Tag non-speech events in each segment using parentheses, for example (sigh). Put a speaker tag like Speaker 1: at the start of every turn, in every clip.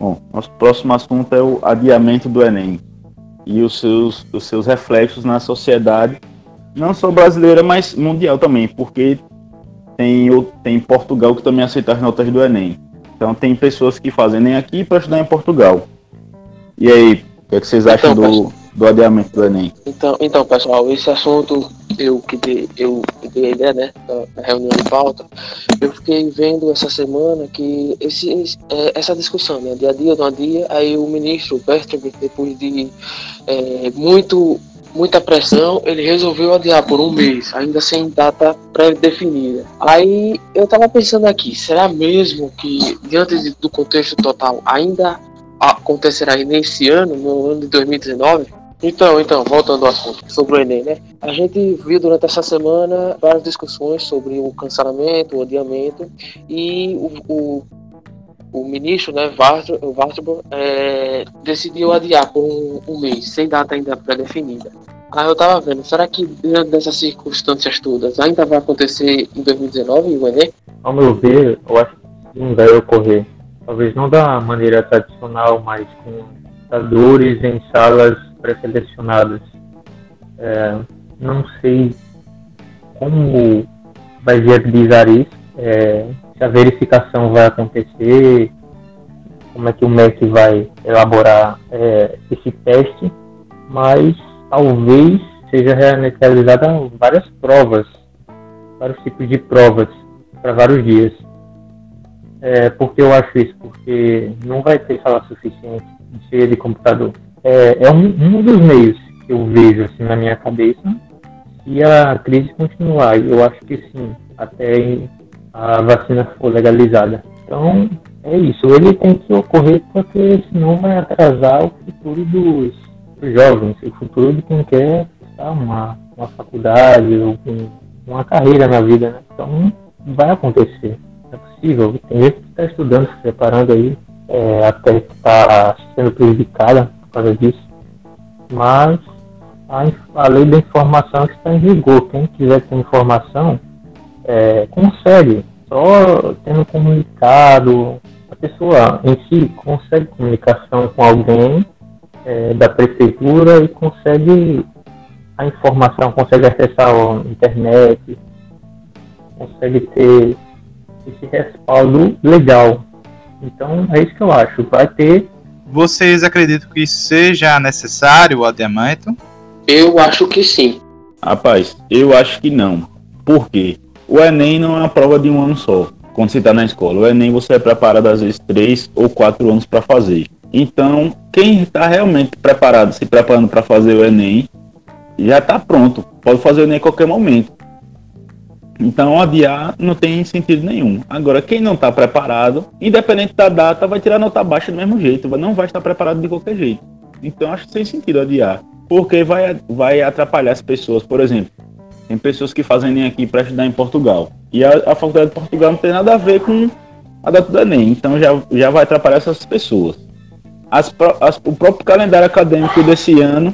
Speaker 1: Bom, nosso próximo assunto é o adiamento do Enem e os seus, os seus reflexos na sociedade, não só brasileira, mas mundial também, porque tem, tem Portugal que também aceita as notas do Enem. Então tem pessoas que fazem nem aqui para estudar em Portugal. E aí, o que, é que vocês acham então, do, do adiamento do Enem?
Speaker 2: Então, então pessoal, esse assunto eu que dei, eu dei a ideia, né, da reunião de pauta, eu fiquei vendo essa semana que esse, é, essa discussão, né, dia a dia, não dia, aí o ministro Bertrand, depois de é, muito muita pressão, ele resolveu adiar por um mês, ainda sem data pré-definida. Aí eu tava pensando aqui, será mesmo que, diante do contexto total, ainda acontecerá nesse ano, no ano de 2019? Então, então, voltando ao assunto sobre o Enem, né? A gente viu durante essa semana várias discussões sobre o cancelamento, o adiamento e o, o, o ministro, né, Vartman, é, decidiu adiar por um, um, mês, sem data ainda pré-definida. Aí eu tava vendo, será que diante dessas circunstâncias todas ainda vai acontecer em 2019 o Enem?
Speaker 3: Ao meu ver, eu acho que não vai ocorrer. Talvez não da maneira tradicional, mas com computadores em salas pré-selecionadas. É, não sei como vai viabilizar isso, é, se a verificação vai acontecer, como é que o MEC vai elaborar é, esse teste, mas talvez seja realizada várias provas, vários tipos de provas para vários dias. É, por que eu acho isso? Porque não vai ter sala suficiente cheia de computador é, é um, um dos meios que eu vejo assim, na minha cabeça. Se a crise continuar, eu acho que sim, até a vacina for legalizada. Então, é isso. Ele tem que ocorrer porque senão vai atrasar o futuro dos, jovens, o futuro de quem quer uma, uma faculdade ou uma carreira na vida. Né? Então, vai acontecer. É possível. Tem gente que está estudando, se preparando aí, é, até está sendo prejudicada por causa disso. Mas a, a lei da informação está em vigor. Quem quiser ter informação, é, consegue. Só tendo comunicado, a pessoa em si consegue comunicação com alguém é, da prefeitura e consegue a informação, consegue acessar a internet, consegue ter esse respaldo legal. Então é isso que eu acho. Vai ter
Speaker 4: vocês acreditam que seja necessário o adiamento?
Speaker 2: Eu acho que sim.
Speaker 1: Rapaz, eu acho que não. Por quê? O Enem não é uma prova de um ano só. Quando você está na escola, o Enem você é preparado às vezes três ou quatro anos para fazer. Então, quem está realmente preparado, se preparando para fazer o Enem, já está pronto. Pode fazer o Enem a qualquer momento. Então adiar não tem sentido nenhum. Agora, quem não está preparado, independente da data, vai tirar nota baixa do mesmo jeito, não vai estar preparado de qualquer jeito. Então acho sem sentido adiar. Porque vai, vai atrapalhar as pessoas, por exemplo. Tem pessoas que fazem nem aqui para estudar em Portugal. E a, a faculdade de Portugal não tem nada a ver com a data do Enem. Então já, já vai atrapalhar essas pessoas. As, as, o próprio calendário acadêmico desse ano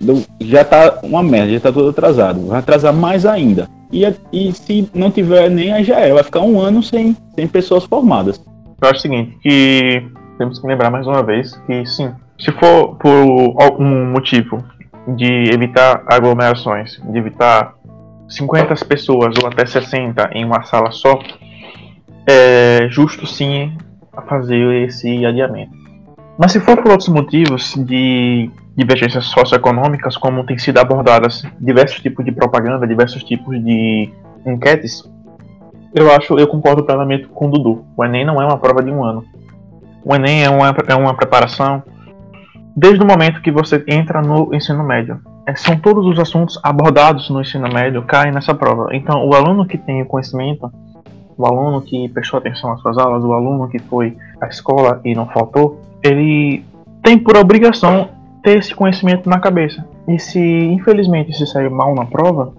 Speaker 1: do, já está uma merda, já está todo atrasado. Vai atrasar mais ainda. E, e se não tiver nem a já é, vai ficar um ano sem, sem pessoas formadas.
Speaker 5: Eu acho o seguinte, que temos que lembrar mais uma vez que sim, se for por algum motivo de evitar aglomerações, de evitar 50 pessoas ou até 60 em uma sala só, é justo sim fazer esse adiamento. Mas se for por outros motivos de divergências socioeconômicas, como tem sido abordadas diversos tipos de propaganda, diversos tipos de enquetes, eu acho, eu concordo plenamente com o Dudu. O Enem não é uma prova de um ano. O Enem é uma, é uma preparação desde o momento que você entra no ensino médio. É, são todos os assuntos abordados no ensino médio caem nessa prova. Então, o aluno que tem o conhecimento, o aluno que prestou atenção às suas aulas, o aluno que foi à escola e não faltou, ele tem por obrigação ter esse conhecimento na cabeça. E se infelizmente se sair mal na prova,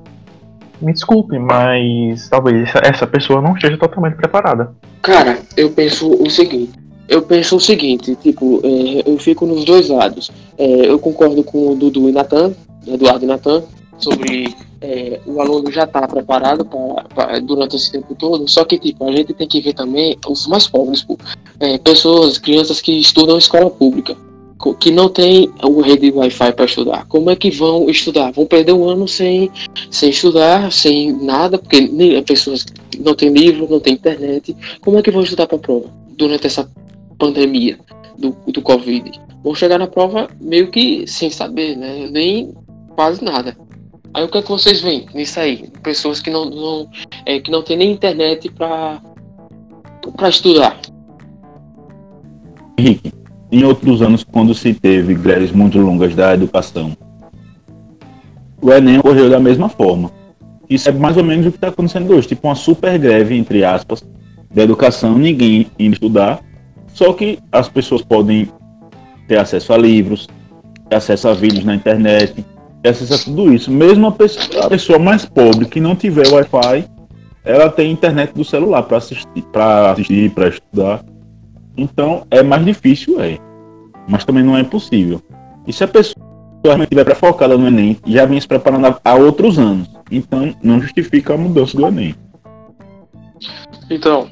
Speaker 5: me desculpe, mas talvez essa pessoa não esteja totalmente preparada.
Speaker 2: Cara, eu penso o seguinte. Eu penso o seguinte, tipo, é, eu fico nos dois lados. É, eu concordo com o Dudu e Natan, Eduardo e Natan, sobre é, o aluno já estar tá preparado pra, pra, durante esse tempo todo, só que tipo, a gente tem que ver também os mais pobres, pô. é, pessoas, crianças que estudam em escola pública, que não tem o rede Wi-Fi para estudar. Como é que vão estudar? Vão perder um ano sem, sem estudar, sem nada, porque nem- pessoas que não têm livro, não têm internet. Como é que vão estudar para a prova durante essa pandemia do, do Covid? Vão chegar na prova meio que sem saber, né? Nem quase nada. Aí o que é que vocês veem nisso aí? Pessoas que não, não, é, que não tem nem internet para estudar.
Speaker 1: Henrique, em outros anos, quando se teve greves muito longas da educação, o Enem ocorreu da mesma forma. Isso é mais ou menos o que está acontecendo hoje, tipo uma super greve, entre aspas, da educação, ninguém indo estudar, só que as pessoas podem ter acesso a livros, ter acesso a vídeos na internet, ter acesso a tudo isso. Mesmo a pessoa, a pessoa mais pobre que não tiver Wi-Fi, ela tem internet do celular para assistir, para assistir, para estudar. Então é mais difícil, é. Mas também não é impossível. E se a pessoa realmente estiver focada no Enem, já vem se preparando há- há outros anos. Então não justifica a mudança do Enem.
Speaker 2: Então,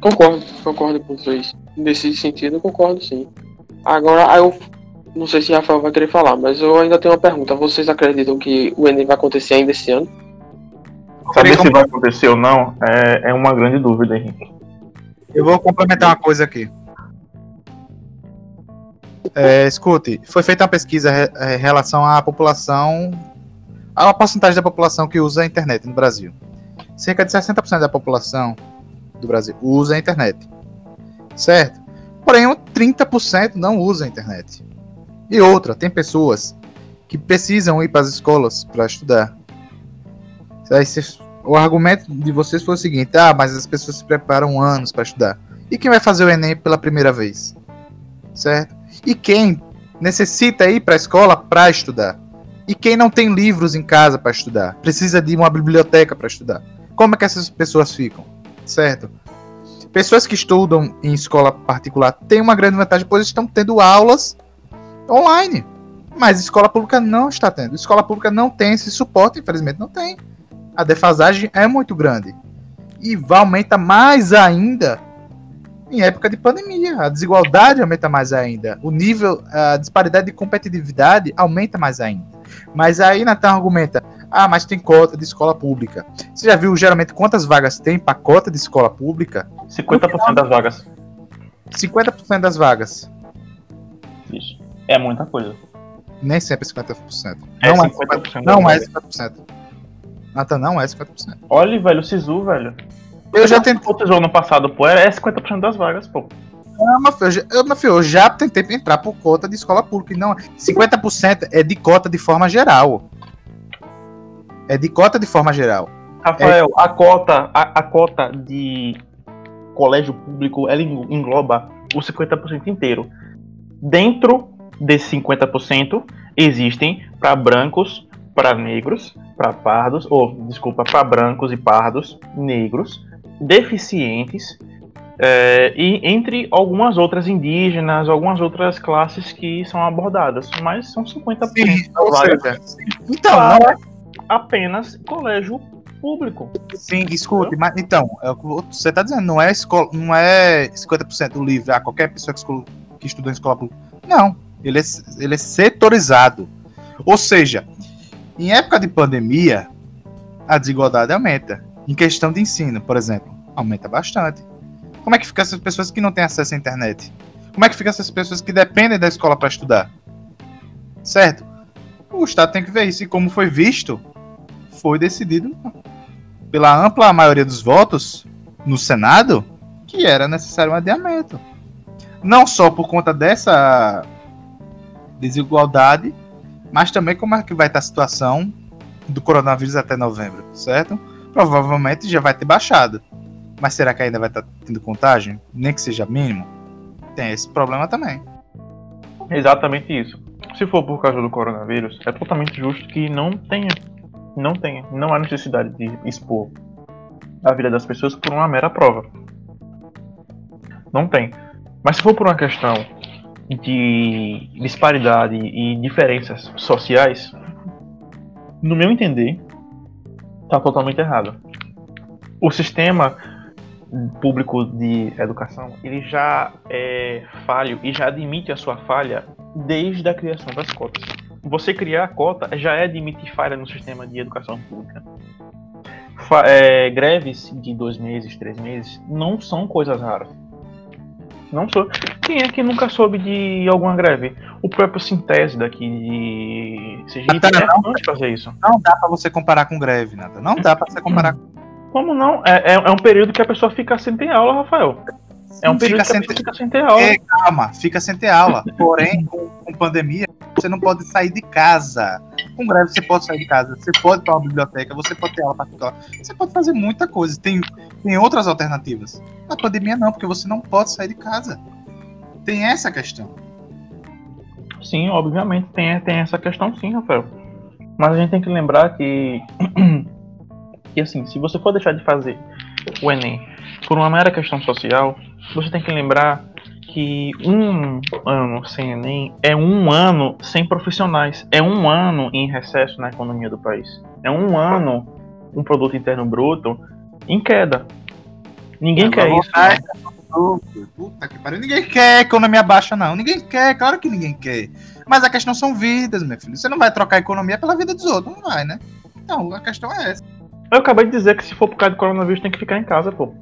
Speaker 2: concordo, concordo com vocês. Nesse sentido, eu concordo sim. Agora, eu não sei se o Rafael vai querer falar, mas eu ainda tenho uma pergunta. Vocês acreditam que o Enem vai acontecer ainda esse ano?
Speaker 5: Saber se vai acontecer ou não é, é uma grande dúvida, Henrique.
Speaker 4: Eu vou complementar uma coisa aqui. É, escute, foi feita uma pesquisa re- em relação à população, à porcentagem da população que usa a internet no Brasil. Cerca de 60% da população do Brasil usa a internet. Certo? Porém, um 30% não usa a internet. E outra, tem pessoas que precisam ir para as escolas para estudar. O argumento de vocês foi o seguinte: ah, mas as pessoas se preparam anos para estudar. E quem vai fazer o Enem pela primeira vez? Certo? E quem necessita ir para a escola para estudar? E quem não tem livros em casa para estudar? Precisa de uma biblioteca para estudar? Como é que essas pessoas ficam? Certo? Pessoas que estudam em escola particular têm uma grande vantagem, pois estão tendo aulas online. Mas escola pública não está tendo. Escola pública não tem esse suporte, infelizmente não tem. A defasagem é muito grande. E vai aumentar mais ainda em época de pandemia. A desigualdade aumenta mais ainda. O nível, a disparidade de competitividade aumenta mais ainda. Mas aí Natan argumenta: ah, mas tem cota de escola pública. Você já viu geralmente quantas vagas tem para cota de escola pública?
Speaker 5: 50% das vagas.
Speaker 4: 50% das vagas.
Speaker 5: Isso. É muita coisa.
Speaker 4: Nem sempre é 50%.
Speaker 5: É
Speaker 4: Não é
Speaker 5: 50% das
Speaker 4: Não é
Speaker 5: vagas.
Speaker 4: 50%. Natan, não é 50%.
Speaker 5: Olha, velho, o Sisu, velho.
Speaker 4: Eu já tentei.
Speaker 5: O Tesouro no passado, pô, é 50% das vagas, pô.
Speaker 4: Não, meu filho, eu já- eu, já tentei entrar por cota de escola pública. Não, 50% é de cota de forma geral. É de cota de forma geral.
Speaker 5: Rafael, a cota, a, a cota de colégio público, ela en- engloba o 50% inteiro. Dentro desse 50% existem para brancos, para negros, para pardos, ou desculpa, para brancos e pardos, negros, deficientes, é, e entre algumas outras indígenas, algumas outras classes que são abordadas, mas são 50% das
Speaker 4: ou
Speaker 5: vagas
Speaker 4: seja, então, não
Speaker 5: para apenas colégio público.
Speaker 4: Sim, escute, mas então, é você tá dizendo, não é escola, não é 50% livre a qualquer pessoa que, escola, que estudou em escola pública. Não, ele é, ele é setorizado. Ou seja, em época de pandemia, a desigualdade aumenta. Em questão de ensino, por exemplo, aumenta bastante. Como é que fica essas pessoas que não têm acesso à internet? Como é que fica essas pessoas que dependem da escola para estudar? Certo? O Estado tem que ver isso. E como foi visto, foi decidido pela ampla maioria dos votos no Senado que era necessário um adiamento. Não só por conta dessa desigualdade, mas também como é que vai estar a situação do coronavírus até novembro, certo? Provavelmente já vai ter baixado. Mas será que ainda vai estar tendo contágio? Nem que seja mínimo? Tem esse problema também.
Speaker 5: Exatamente isso. Se for por causa do coronavírus, é totalmente justo que não tenha. Não tenha. Não há necessidade de expor a vida das pessoas por uma mera prova. Não tem. Mas se for por uma questão de disparidade e diferenças sociais, no meu entender, tá totalmente errado. O sistema público de educação, ele já é falho e já admite a sua falha desde a criação das cotas. Você criar a cota já é admitir falha no sistema de educação pública. Fa é, greves de dois meses, três meses, não são coisas raras. Não sou. Quem é que nunca soube de alguma greve? O próprio Sintese daqui de CGI é
Speaker 4: não.
Speaker 5: antes de fazer isso.
Speaker 4: Não dá pra você comparar com greve, nada. Não dá pra você comparar com
Speaker 5: Como não? É, é, é um período que a pessoa fica sem ter aula, Rafael. É um período
Speaker 4: Fica
Speaker 5: que
Speaker 4: sem
Speaker 5: fica sem ter aula.
Speaker 4: É, calma, fica sem ter aula. Porém, com, com pandemia, você não pode sair de casa. Com greve, você pode sair de casa. Você pode ir para uma biblioteca, você pode ter aula particular. Você pode fazer muita coisa. Tem, tem outras alternativas. Na pandemia, não, porque você não pode sair de casa. Tem essa questão.
Speaker 5: Sim, obviamente tem, tem essa questão sim, Rafael. Mas a gente tem que lembrar que, (clears throat) que assim, se você for deixar de fazer o Enem por uma mera questão social, você tem que lembrar que um ano sem Enem é um ano sem profissionais, é um ano em recesso na economia do país, é um ano um produto interno bruto em queda. Ninguém quer isso.
Speaker 4: Ai, Puta que pariu. Ninguém quer economia baixa, não. Ninguém quer, claro que ninguém quer. Mas a questão são vidas, meu filho. Você não vai trocar economia pela vida dos outros, não vai, né? Então, a questão é essa.
Speaker 5: Eu acabei de dizer que se for por causa do coronavírus tem que ficar em casa, pô.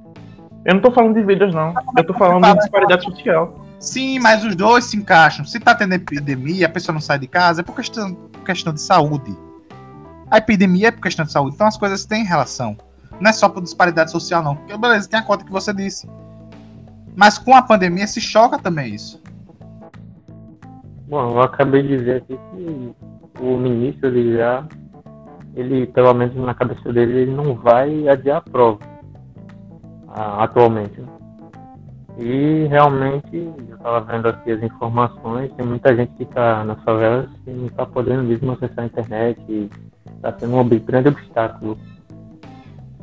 Speaker 5: Eu não tô falando de vidas, não. Eu tô falando de disparidade social.
Speaker 4: Sim, mas os dois se encaixam. Se tá tendo epidemia e a pessoa não sai de casa, é por questão, por questão de saúde. A epidemia é por questão de saúde. Então as coisas têm relação. Não é só por disparidade social, não. Porque, beleza, tem a conta que você disse. Mas com a pandemia se choca também isso.
Speaker 3: Bom, eu acabei de dizer aqui que o ministro ele já, ele, pelo menos na cabeça dele, ele não vai adiar a prova atualmente. né? E realmente, eu estava vendo aqui as informações, tem muita gente que está nas favelas e não está podendo mesmo acessar a internet está sendo um grande obstáculo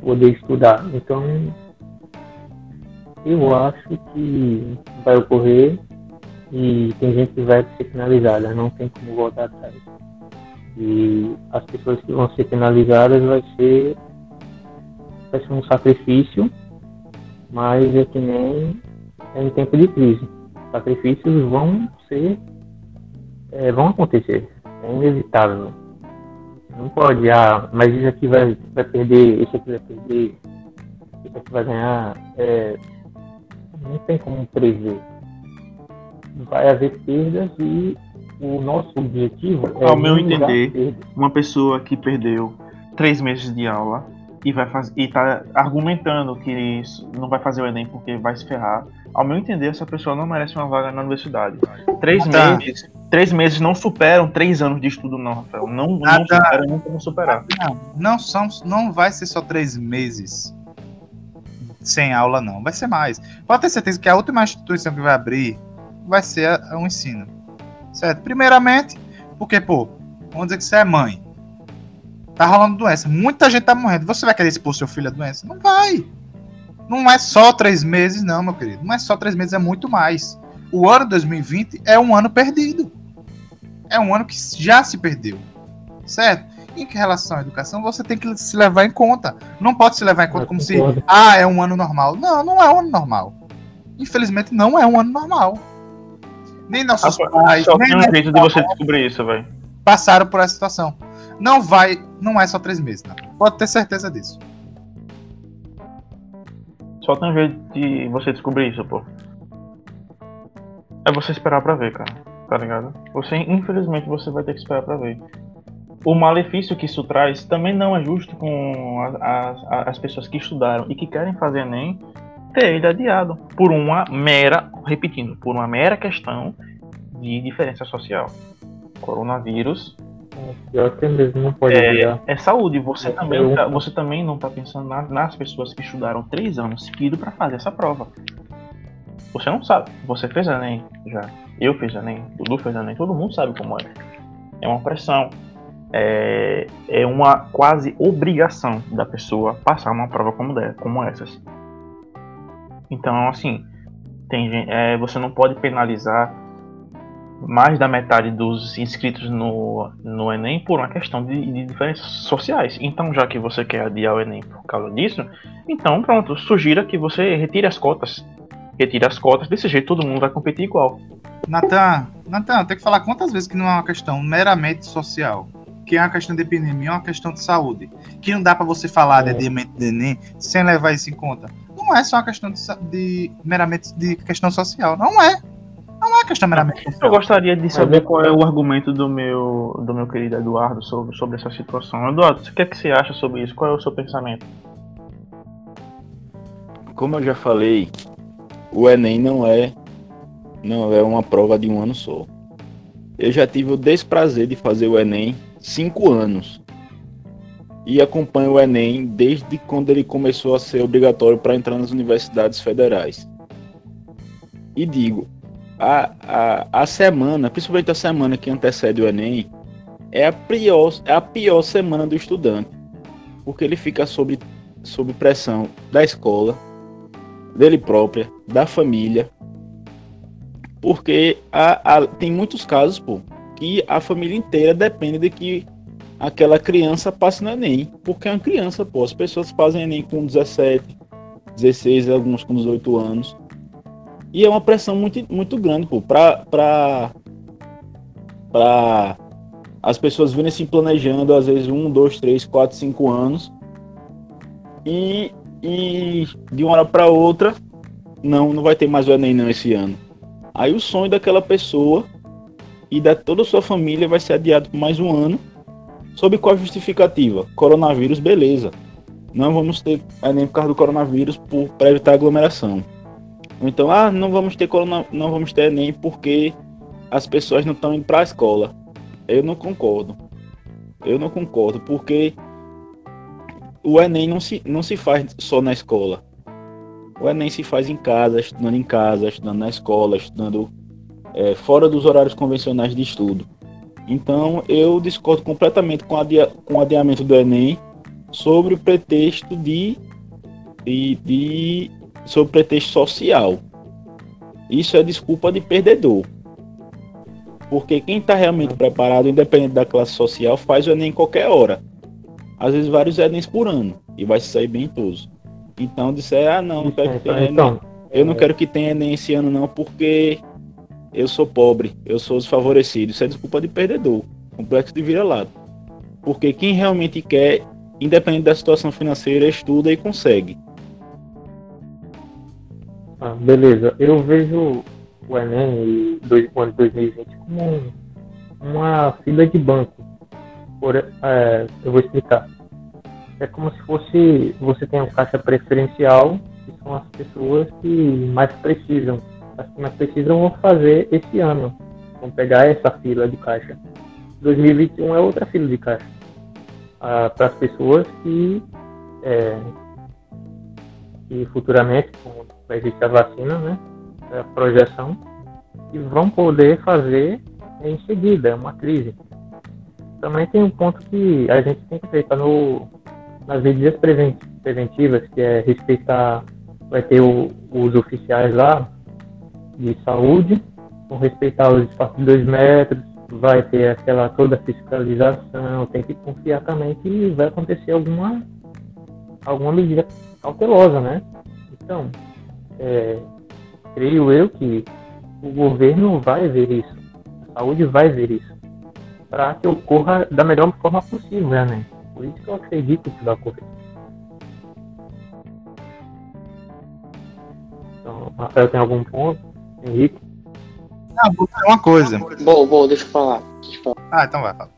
Speaker 3: poder estudar. Então, eu acho que vai ocorrer e tem gente que vai ser penalizada, não tem como voltar atrás. E as pessoas que vão ser penalizadas vai ser, vai ser um sacrifício, mas é que nem é em tempo de crise. Sacrifícios vão ser, é, vão acontecer, é inevitável. Não pode, ah, mas esse aqui vai, vai perder, esse aqui vai perder, esse aqui vai ganhar. É, não tem como prever vai haver perdas e o nosso objetivo é
Speaker 5: Ao meu entender. Uma pessoa que perdeu três meses de aula e vai fazer e tá argumentando que isso não vai fazer o Enem porque vai se ferrar. Ao meu entender, essa pessoa não merece uma vaga na universidade. Três
Speaker 4: Tá.
Speaker 5: meses, três meses não superam três anos de estudo, não, Rafael. Não, não
Speaker 4: Nada.
Speaker 5: superam, não como superar.
Speaker 4: Não, não, são, não vai ser só três meses sem aula, não. Vai ser mais. Pode ter certeza que a última instituição que vai abrir vai ser o ensino. Certo? Primeiramente, porque, pô, vamos dizer que você é mãe. Tá rolando doença. Muita gente tá morrendo. Você vai querer expor seu filho à doença? Não vai. Não é só três meses, não, meu querido. Não é só três meses, é muito mais. O ano 2020 é um ano perdido. É um ano que já se perdeu. Certo? Em relação à educação, você tem que se levar em conta. Não pode se levar em conta
Speaker 3: Eu
Speaker 4: como se, ah, é um ano normal. Não, não é um ano normal. Infelizmente, não é um ano normal. Nem nossos pais,
Speaker 5: Só
Speaker 4: nem
Speaker 5: tem um jeito de você descobrir isso, velho.
Speaker 4: passaram por essa situação. Não vai, não é só três meses, não. Pode ter certeza disso.
Speaker 5: Só tem um jeito de você descobrir isso, pô. É você esperar pra ver, cara. Tá ligado? Você, infelizmente, você vai ter que esperar pra ver. O malefício que isso traz também não é justo com as, as, as pessoas que estudaram e que querem fazer Enem ter ele adiado. Por uma mera, repetindo, por uma mera questão de diferença social. Coronavírus
Speaker 3: Pior que mesmo não pode
Speaker 5: é, é saúde. Você
Speaker 3: É,
Speaker 5: também,
Speaker 3: eu-
Speaker 5: tá, você também não tá pensando na- nas pessoas que estudaram três anos seguidos para fazer essa prova. Você não sabe. Você fez Enem já. Eu fiz Enem. Dudu fez Enem. Todo mundo sabe como é. É uma pressão. É, é uma quase obrigação da pessoa passar uma prova como, de, como essas. Então, assim, tem, é, você não pode penalizar mais da metade dos inscritos no, no Enem por uma questão de, de diferenças sociais. Então, já que você quer adiar o Enem por causa disso, então pronto, sugira que você retire as cotas. Retire as cotas, desse jeito todo mundo vai competir igual.
Speaker 4: Natan, Natan, tem que falar quantas vezes que não é uma questão meramente social, que é uma questão de epidemia, é uma questão de saúde, que não dá para você falar de adiamento do Enem sem levar isso em conta. Não é só uma questão de, de meramente de questão social, não é. É questão meramente
Speaker 5: Eu gostaria de saber qual é o argumento do meu, do meu querido Eduardo sobre, sobre essa situação. Eduardo, o que, é que você acha sobre isso? Qual é o seu pensamento?
Speaker 1: Como eu já falei, o Enem não é não é uma prova de um ano só. Eu já tive o desprazer de fazer o Enem cinco anos e acompanho o Enem desde quando ele começou a ser obrigatório para entrar nas universidades federais. E digo, a, a, a semana, principalmente a semana que antecede o Enem, é a pior, é a pior semana do estudante, porque ele fica sob, sob pressão da escola, dele própria, da família, porque a, a, tem muitos casos, pô, que a família inteira depende de que aquela criança passe no Enem, porque é uma criança, pô, as pessoas fazem Enem com 17, 16, alguns com 18 anos, e é uma pressão muito, muito grande, pô, pra, pra, pra as pessoas virem se planejando, às vezes, um, dois, três, quatro, cinco anos, e, e de uma hora para outra, não, não vai ter mais o Enem não esse ano. Aí o sonho daquela pessoa e da toda a sua família vai ser adiado por mais um ano, sob qual justificativa? Coronavírus, beleza. Não vamos ter Enem por causa do coronavírus para evitar aglomeração. Então, ah, não vamos ter corona, não vamos ter Enem porque as pessoas não estão indo para a escola. Eu não concordo. Eu não concordo, porque o Enem não se, não se faz só na escola. O Enem se faz em casa, estudando em casa, estudando na escola, estudando é, fora dos horários convencionais de estudo. Então eu discordo completamente com, adia, com o adiamento do Enem sobre o pretexto de, de, de sobre o pretexto social. Isso é desculpa de perdedor. Porque quem está realmente preparado, independente da classe social, faz o Enem em qualquer hora. Às vezes vários Enems por ano. E vai se sair bem todos. Então disser, ah não, não quero que tenha
Speaker 3: Então.
Speaker 1: Eu não quero que tenha Enem esse ano não, porque eu sou pobre, eu sou desfavorecido. Isso é desculpa de perdedor. Complexo de vira-lado. Porque quem realmente quer, independente da situação financeira, estuda e consegue.
Speaker 3: Ah, beleza. Eu vejo o Enem e o ano de 2020 como um- uma fila de banco. Por, é, eu vou explicar. É como se fosse você tem um caixa preferencial, que são as pessoas que mais precisam. As que mais precisam vão fazer esse ano. Vão pegar essa fila de caixa. 2021 é outra fila de caixa. para as pessoas que, é, que futuramente, com vai existir a vacina, né? É a projeção, e vão poder fazer em seguida, é uma crise. Também tem um ponto que a gente tem que aceitar no, nas medidas preven- preventivas, que é respeitar, vai ter o- os oficiais lá de saúde, vão respeitar os espaços de dois metros, vai ter aquela toda fiscalização, tem que confiar também que vai acontecer alguma, alguma medida cautelosa, né? Então, é, creio eu que o governo vai ver isso, a saúde vai ver isso, para que ocorra da melhor forma possível, né? Por isso que eu acredito que vai ocorrer. Então, Rafael tem algum ponto? Henrique?
Speaker 4: Ah, vou dizer uma coisa.
Speaker 2: Bom, bom, deixa eu falar. Deixa eu falar.
Speaker 4: Ah, então vai, fala.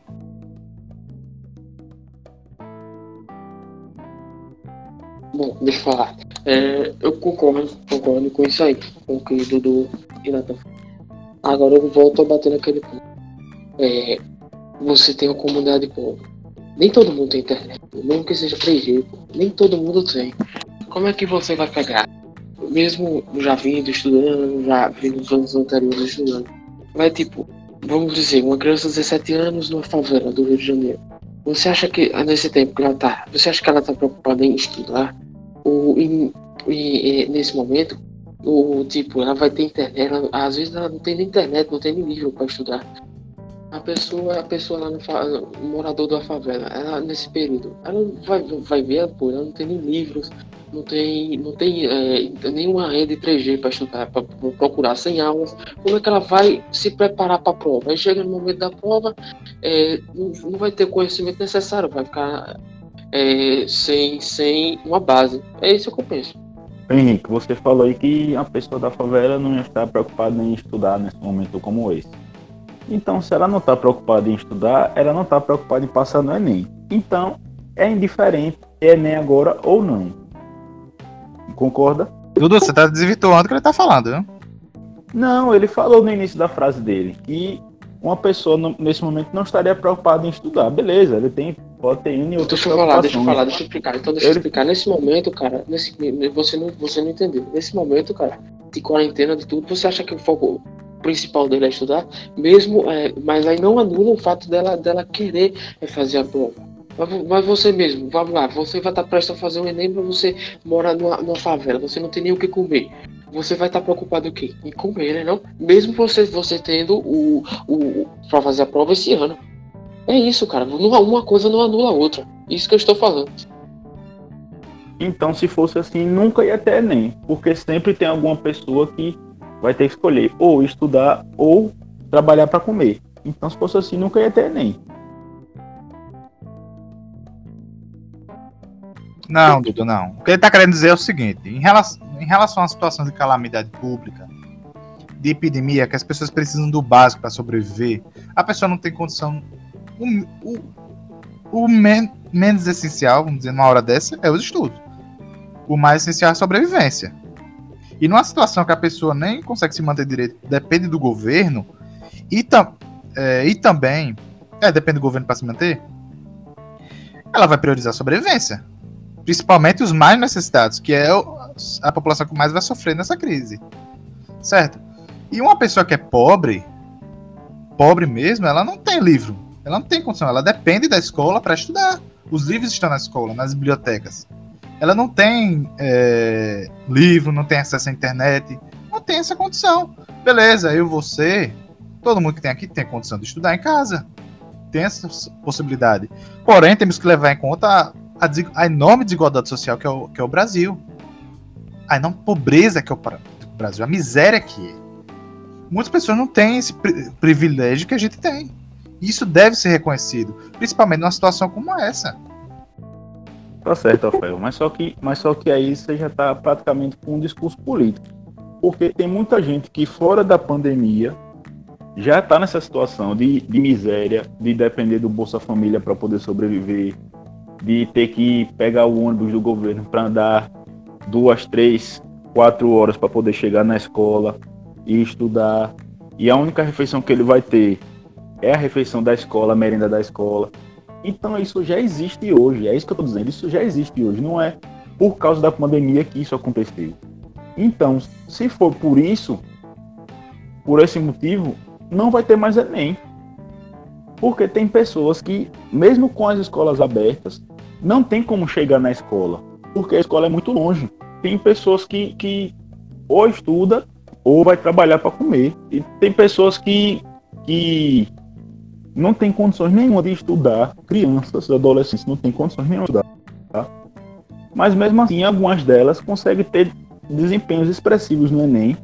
Speaker 2: Bom, deixa eu falar. É, eu concordo, concordo com isso aí, com o que o Dudu e falaram. Agora eu volto a bater naquele ponto. É, você tem uma comunidade pobre. Nem todo mundo tem internet, mesmo que seja 3G, pô. nem todo mundo tem. Como é que você vai pegar? Mesmo já vindo estudando, já vindo nos anos anteriores estudando, vai tipo, vamos dizer, uma criança de 17 anos numa favela do Rio de Janeiro. Você acha que ah, nesse tempo que ela tá, você acha que ela tá preocupada em estudar? Em- em- nesse momento, Ou, tipo, ela vai ter internet, ela, às vezes ela não tem nem internet, não tem nem livro para estudar. A pessoa, a pessoa lá no, no morador da favela, ela nesse período, ela vai, vai ver, pô, ela não tem nem livros, não tem, não tem é, nenhuma rede 3G para estudar, para procurar sem aulas. Como é que ela vai se preparar para a prova? Aí chega no momento da prova, é, não, não vai ter o conhecimento necessário, vai ficar é, sem, sem uma base. É isso que eu penso.
Speaker 1: Henrique, você falou aí que a pessoa da favela não está preocupada em estudar nesse momento como esse. Então, se ela não está preocupada em estudar, ela não está preocupada em passar no Enem. Então, é indiferente se é Enem agora ou não. Concorda?
Speaker 4: Dudu, você tá desvirtuando o que ele tá falando, viu?
Speaker 1: Não, ele falou no início da frase dele que uma pessoa nesse momento não estaria preocupada em estudar. Beleza, ele tem, ter N outras
Speaker 2: Deixa eu falar, deixa eu falar, deixa eu explicar. Então deixa eu explicar. Nesse momento, cara, nesse, você, não, você não entendeu. Nesse momento, cara, de quarentena, de tudo, você acha que o foco principal dele é estudar? Mesmo, é, mas aí não anula o fato dela, dela querer é, fazer a prova. Mas, mas você mesmo, vamos lá, você vai estar prestes a fazer um Enem pra você morar numa, numa favela, você não tem nem o que comer. Você vai estar preocupado o quê? Em comer, né? Não? Mesmo você, você tendo o, o. pra fazer a prova esse ano. É isso, cara. Uma coisa não anula a outra. Isso que eu estou falando.
Speaker 1: Então, se fosse assim, nunca ia ter Enem. Porque sempre tem alguma pessoa que vai ter que escolher ou estudar ou trabalhar para comer. Então, se fosse assim, nunca ia ter Enem.
Speaker 4: Não, Dudu, não. O que ele tá querendo dizer é o seguinte: em relação, em relação à situação de calamidade pública, de epidemia, que as pessoas precisam do básico para sobreviver, a pessoa não tem condição. O, o, o men- menos essencial, vamos dizer, numa hora dessa, é os estudos. O mais essencial é a sobrevivência. E numa situação que a pessoa nem consegue se manter direito, depende do governo, e, tam, é, e também. É, depende do governo para se manter. Ela vai priorizar a sobrevivência principalmente os mais necessitados, que é a população que mais vai sofrer nessa crise. Certo? E uma pessoa que é pobre, pobre mesmo, ela não tem livro. Ela não tem condição, ela depende da escola para estudar. Os livros estão na escola, nas bibliotecas. Ela não tem é, livro, não tem acesso à internet, não tem essa condição. Beleza, eu, você, todo mundo que tem aqui tem condição de estudar em casa. Tem essa possibilidade. Porém, temos que levar em conta a, a enorme desigualdade social que é, o, que é o Brasil. A enorme pobreza que é o Brasil, a miséria que é. Muitas pessoas não têm esse pri- privilégio que a gente tem. Isso deve ser reconhecido, principalmente numa situação como essa.
Speaker 1: Tá certo, Rafael. Mas só que, mas só que aí você já tá praticamente com um discurso político. Porque tem muita gente que fora da pandemia já tá nessa situação de, de miséria, de depender do Bolsa Família para poder sobreviver, de ter que pegar o ônibus do governo para andar duas, três, quatro horas para poder chegar na escola e estudar. E a única refeição que ele vai ter é a refeição da escola, a merenda da escola. Então isso já existe hoje, é isso que eu tô dizendo, isso já existe hoje, não é por causa da pandemia que isso aconteceu. Então, se for por isso, por esse motivo, não vai ter mais Enem. Porque tem pessoas que, mesmo com as escolas abertas, não tem como chegar na escola, porque a escola é muito longe. Tem pessoas que, que ou estuda ou vai trabalhar para comer. E tem pessoas que, que não tem condições nenhuma de estudar, crianças, adolescentes não têm condições nenhuma de estudar. tá? Mas mesmo assim, algumas delas conseguem ter desempenhos expressivos no Enem,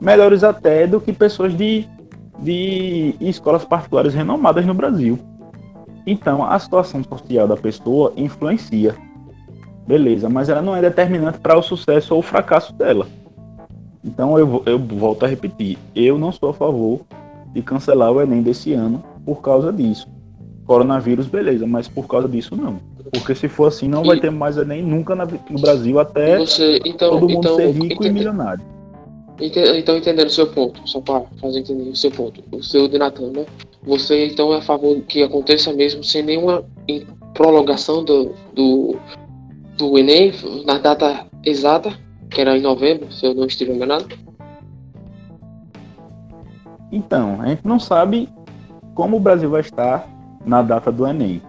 Speaker 1: melhores até do que pessoas de, de escolas particulares renomadas no Brasil. Então, a situação social da pessoa influencia. Beleza, mas ela não é determinante para o sucesso ou o fracasso dela. Então, eu, eu volto a repetir: eu não sou a favor de cancelar o Enem desse ano por causa disso. Coronavírus, beleza, mas por causa disso não. Porque se for assim, não vai
Speaker 2: E-
Speaker 1: ter mais Enem nunca na- no Brasil até
Speaker 2: Você, então,
Speaker 1: todo mundo
Speaker 2: então,
Speaker 1: ser rico e milionário.
Speaker 2: ente- então, entendendo o seu ponto, só para fazer entender o seu ponto, o seu de Natan, né? Você então é a favor que aconteça mesmo sem nenhuma prolongação do, do, do Enem na data exata, que era em novembro, se eu não estiver enganado.
Speaker 1: Então, a gente não sabe como o Brasil vai estar na data do Enem.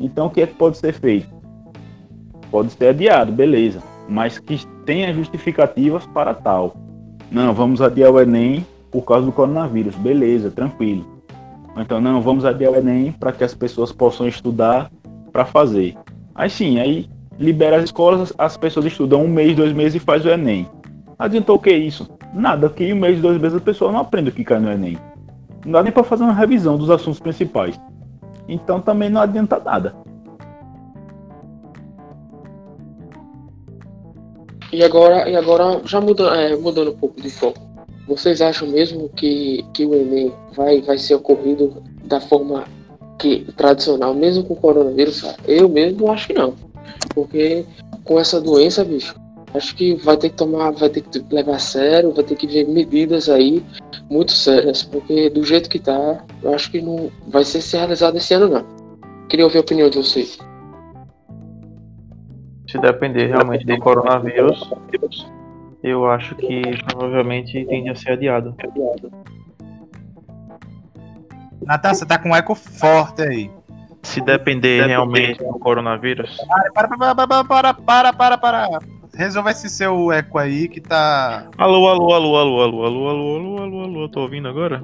Speaker 1: Então, o que é que pode ser feito? Pode ser adiado, beleza. Mas que tenha justificativas para tal. Não, vamos adiar o Enem por causa do coronavírus. Beleza, tranquilo. Então, não, vamos adiar o Enem para que as pessoas possam estudar para fazer. Aí sim, aí libera as escolas, as pessoas estudam um mês, dois meses e faz o Enem. Adiantou o que isso? Nada, que um mês, dois meses a pessoa não aprende o que cai no Enem. Não dá nem para fazer uma revisão dos assuntos principais. Então também não adianta nada.
Speaker 2: E agora, e agora já mudando, é, mudando um pouco de foco, vocês acham mesmo que, que o Enem vai, vai ser ocorrido da forma que tradicional, mesmo com o coronavírus? Eu mesmo acho que não. Porque com essa doença, bicho, acho que vai ter que tomar, vai ter que levar a sério, vai ter que ver medidas aí muito sérias, porque do jeito que tá, eu acho que não vai ser realizado esse ano não. Queria ouvir a opinião de vocês
Speaker 5: se depender realmente do coronavírus, eu acho que provavelmente tende a ser adiado.
Speaker 4: Natan, você tá com um eco forte aí.
Speaker 5: Se depender realmente do coronavírus.
Speaker 4: Para, para, para, para, para, para, para. Resolva esse seu eco aí que tá.
Speaker 5: Alô, alô, alô, alô, alô, alô, alô, alô, alô, alô, tô ouvindo agora?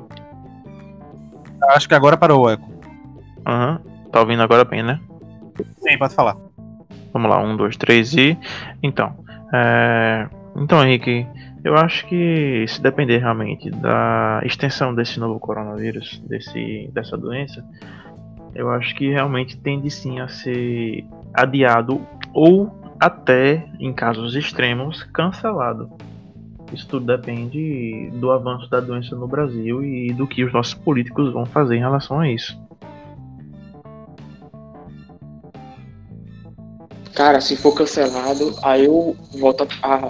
Speaker 4: Acho que agora parou o eco.
Speaker 5: Aham, uhum. tá ouvindo agora bem, né?
Speaker 4: Sim, pode falar.
Speaker 5: Vamos lá, um, dois, três e. Então. É... Então, Henrique, eu acho que se depender realmente da extensão desse novo coronavírus, desse, dessa doença, eu acho que realmente tende sim a ser adiado ou até, em casos extremos, cancelado. Isso tudo depende do avanço da doença no Brasil e do que os nossos políticos vão fazer em relação a isso.
Speaker 2: Cara, se for cancelado, aí eu volto a,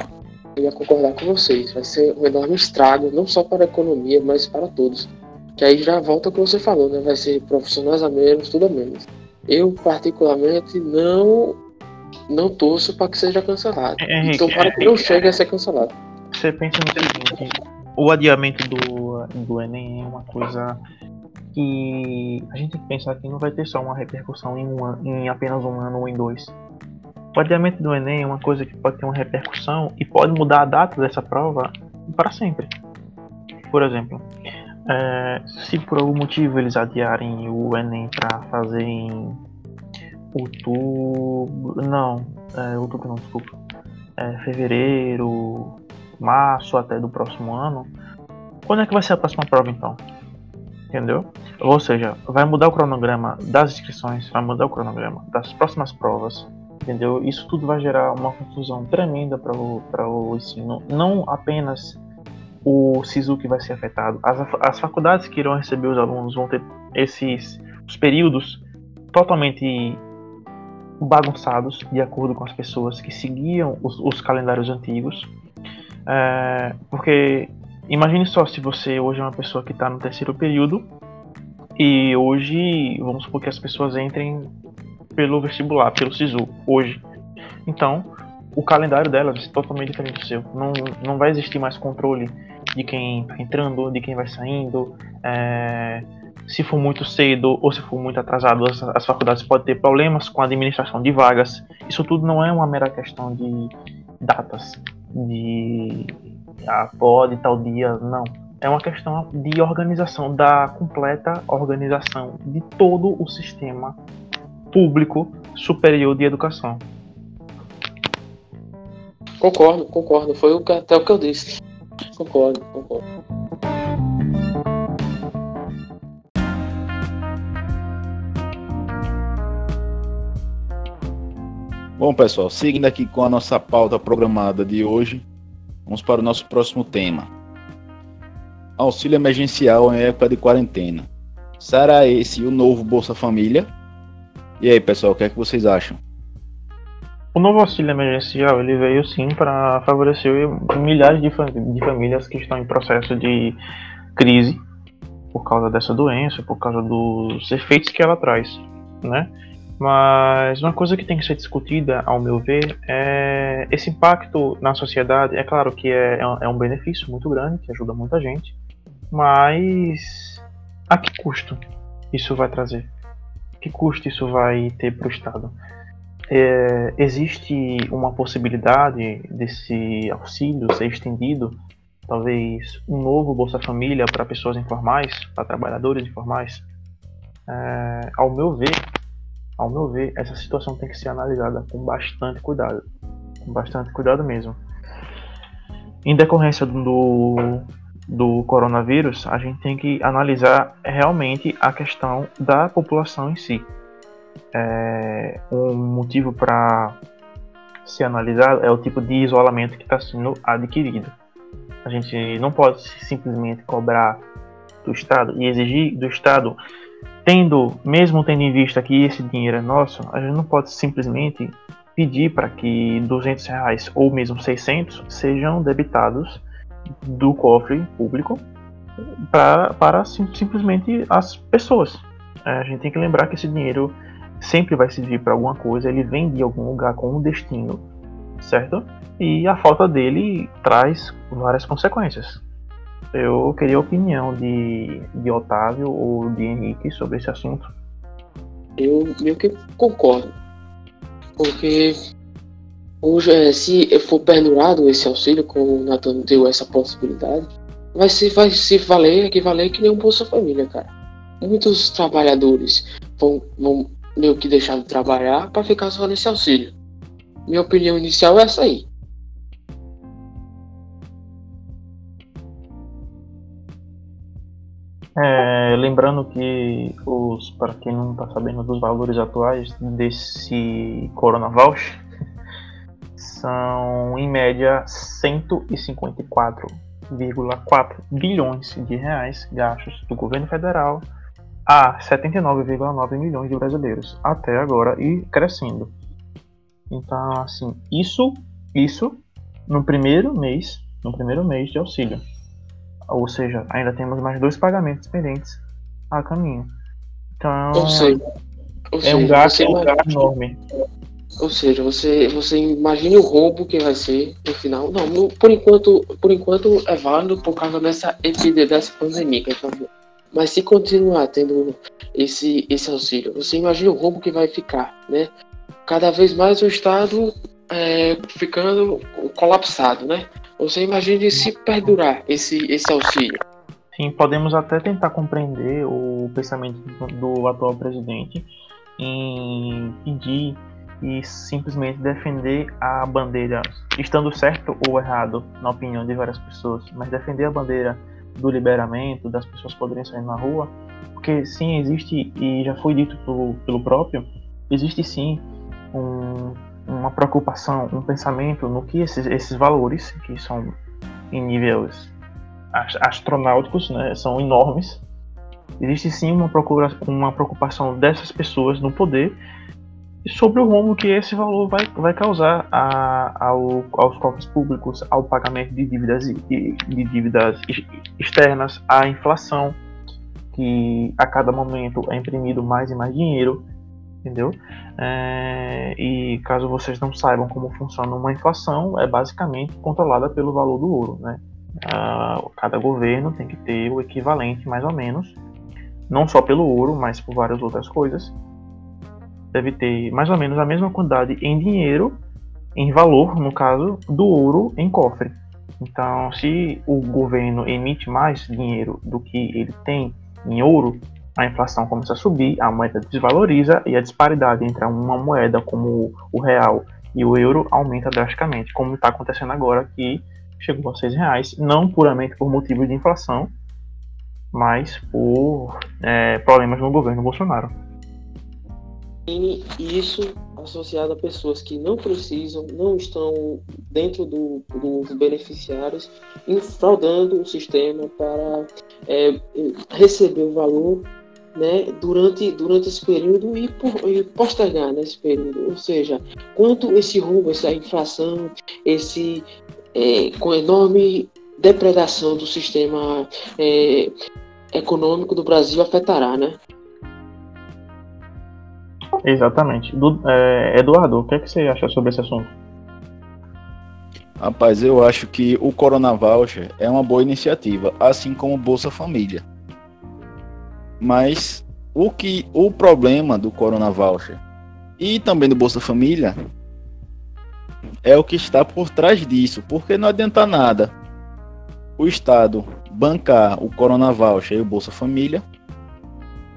Speaker 2: eu ia concordar com vocês. Vai ser um enorme estrago, não só para a economia, mas para todos. Que aí já volta o que você falou, né? Vai ser profissionais a menos, tudo a menos. Eu, particularmente, não não torço para que seja cancelado. Henrique, então, para que não chegue a ser cancelado.
Speaker 5: Você pensa no seguinte: o adiamento do, do Enem é uma coisa que a gente tem que pensar que não vai ter só uma repercussão em, em apenas um ano ou em dois o adiamento do Enem é uma coisa que pode ter uma repercussão e pode mudar a data dessa prova para sempre. Por exemplo, é, se por algum motivo eles adiarem o Enem para fazer em outubro. Não, é, outubro não, desculpa. É, fevereiro, março até do próximo ano. Quando é que vai ser a próxima prova então? Entendeu? Ou seja, vai mudar o cronograma das inscrições, vai mudar o cronograma das próximas provas entendeu? Isso tudo vai gerar uma confusão tremenda para o, o ensino. Não apenas o SISU que vai ser afetado, as, as faculdades que irão receber os alunos vão ter esses os períodos totalmente bagunçados de acordo com as pessoas que seguiam os, os calendários antigos. É, porque imagine só se você hoje é uma pessoa que está no terceiro período e hoje vamos supor que as pessoas entrem pelo vestibular, pelo SISU, hoje. Então, o calendário delas é totalmente diferente do seu. Não, não vai existir mais controle de quem está entrando, de quem vai saindo. É, se for muito cedo ou se for muito atrasado, as, as, faculdades podem ter problemas com a administração de vagas. Isso tudo não é uma mera questão de datas, de ah, pode tal dia, não. É uma questão de organização, da completa organização de todo o sistema público superior de educação.
Speaker 2: Concordo, concordo. Foi até o que eu disse. Concordo, concordo.
Speaker 1: Bom, pessoal, seguindo aqui com a nossa pauta programada de hoje, vamos para o nosso próximo tema. Auxílio emergencial em época de quarentena. Será esse o novo Bolsa Família? E aí, pessoal, o que é que vocês acham?
Speaker 5: O novo auxílio emergencial ele veio sim para favorecer milhares de, de famílias que estão em processo de crise por causa dessa doença, por causa dos efeitos que ela traz, né? Mas uma coisa que tem que ser discutida, ao meu ver, é esse impacto na sociedade. É claro que é, é um benefício muito grande, que ajuda muita gente, mas a que custo isso vai trazer? que custo isso vai ter para o Estado? é, existe uma possibilidade desse auxílio ser estendido, talvez um novo Bolsa Família para pessoas informais, para trabalhadores informais? É, ao meu ver, ao meu ver, essa situação tem que ser analisada com bastante cuidado, com bastante cuidado mesmo. Em decorrência do, do coronavírus, a gente tem que analisar realmente a questão da população em si é, um motivo para se analisar é o tipo de isolamento que está sendo adquirido. A gente não pode simplesmente cobrar do Estado e exigir do Estado, tendo, mesmo tendo em vista que esse dinheiro é nosso, a gente não pode simplesmente pedir para que 200 reais ou mesmo 600 sejam debitados do cofre público pra, para sim, simplesmente as pessoas. É, a gente tem que lembrar que esse dinheiro sempre vai servir para alguma coisa, ele vem de algum lugar com um destino, certo? E a falta dele traz várias consequências. Eu queria a opinião de, de Otávio ou de Henrique sobre esse assunto.
Speaker 2: Eu meio que concordo. Porque hoje, é, se for perdurado esse auxílio, como o Nathan deu essa possibilidade, vai se, vai se valer, equivaler que nem um Bolsa Família, cara. Muitos trabalhadores vão, vão meio que deixar de trabalhar para ficar só nesse auxílio. Minha opinião inicial é essa aí.
Speaker 5: É, lembrando que os para quem não está sabendo dos valores atuais desse Corona Voucher (laughs) são em média 154,4 bilhões de reais gastos do governo federal a 79,9 milhões de brasileiros até agora e crescendo. Então, assim, isso, isso no primeiro mês, no primeiro mês de auxílio. Ou seja, ainda temos mais dois pagamentos pendentes a caminho. Então,
Speaker 2: ou seja, ou
Speaker 5: é um gasto, um gasto enorme.
Speaker 2: Ou seja, você, você imagine o rombo que vai ser no final. Não, no, por enquanto, por enquanto é válido por causa dessa epidemia, dessa pandemia. Então, mas se continuar tendo esse, esse auxílio, você imagina o rombo que vai ficar, né? Cada vez mais o Estado é, ficando colapsado, né? Você imagine se perdurar esse, esse auxílio.
Speaker 5: Sim, podemos até tentar compreender o pensamento do atual presidente em pedir e simplesmente defender a bandeira, estando certo ou errado, na opinião de várias pessoas, mas defender a bandeira do liberamento, das pessoas poderem sair na rua, porque sim, existe, e já foi dito pelo, pelo próprio, existe sim um, uma preocupação, um pensamento no que esses, esses valores, que são em níveis astronáuticos, né, são enormes, existe sim uma, procura, uma preocupação dessas pessoas no poder sobre o rumo que esse valor vai, vai causar a, ao, aos cofres públicos, ao pagamento de dívidas, de, de dívidas externas, à inflação, que a cada momento é imprimido mais e mais dinheiro, entendeu? É, e caso vocês não saibam como funciona uma inflação, é basicamente controlada pelo valor do ouro, né? cada governo tem que ter o equivalente, mais ou menos, não só pelo ouro, mas por várias outras coisas, deve ter mais ou menos a mesma quantidade em dinheiro, em valor, no caso, do ouro em cofre. Então, se o governo emite mais dinheiro do que ele tem em ouro, a inflação começa a subir, a moeda desvaloriza e a disparidade entre uma moeda como o real e o euro aumenta drasticamente, como está acontecendo agora que chegou a seis reais, não puramente por motivos de inflação, mas por é, problemas no governo Bolsonaro.
Speaker 2: E isso associado a pessoas que não precisam, não estão dentro do, dos beneficiários, fraudando o sistema para é, receber o valor né, durante, durante esse período e, por, e postergar nesse período. Ou seja, quanto esse roubo, essa inflação, esse é, com enorme depredação do sistema é, econômico do Brasil afetará, né?
Speaker 5: Exatamente. Du, é, Eduardo, o que, é que você acha sobre esse assunto?
Speaker 1: Rapaz, eu acho que o Corona Voucher é uma boa iniciativa, assim como o Bolsa Família. Mas o que o problema do Corona Voucher e também do Bolsa Família é o que está por trás disso, porque não adianta nada o Estado bancar o Corona Voucher e o Bolsa Família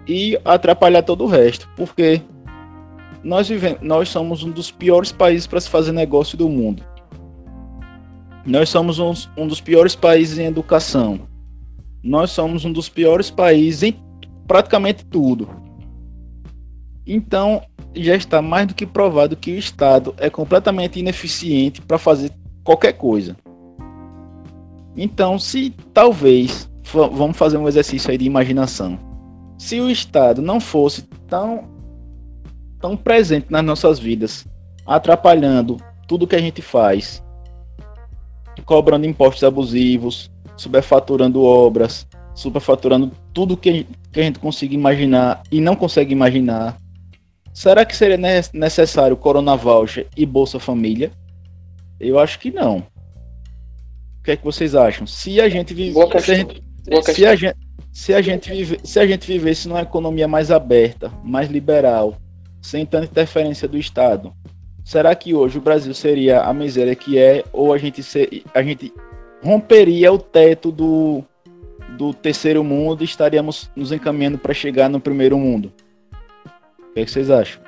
Speaker 1: e atrapalhar todo o resto, porque nós, vivemos, nós somos um dos piores países para se fazer negócio do mundo. Nós somos um, um dos piores países em educação. Nós somos um dos piores países em praticamente tudo. Então, já está mais do que provado que o Estado é completamente ineficiente para fazer qualquer coisa. Então, se talvez, vamos fazer um exercício aí de imaginação. Se o Estado não fosse tão, tão presente nas nossas vidas, atrapalhando tudo que a gente faz, cobrando impostos abusivos, superfaturando obras, superfaturando tudo que, que a gente consiga imaginar e não consegue imaginar, Será que seria necessário Corona Voucher e Bolsa Família? Eu acho que não. O que é que vocês acham? Se a gente vive, se a gente, se a gente, se a gente vive, se a gente vivesse numa economia mais aberta, mais liberal, sem tanta interferência do Estado, será que hoje o Brasil seria a miséria que é, ou a gente ser, a gente romperia o teto do, do terceiro mundo e estaríamos nos encaminhando para chegar no primeiro mundo? O que, é que vocês acham?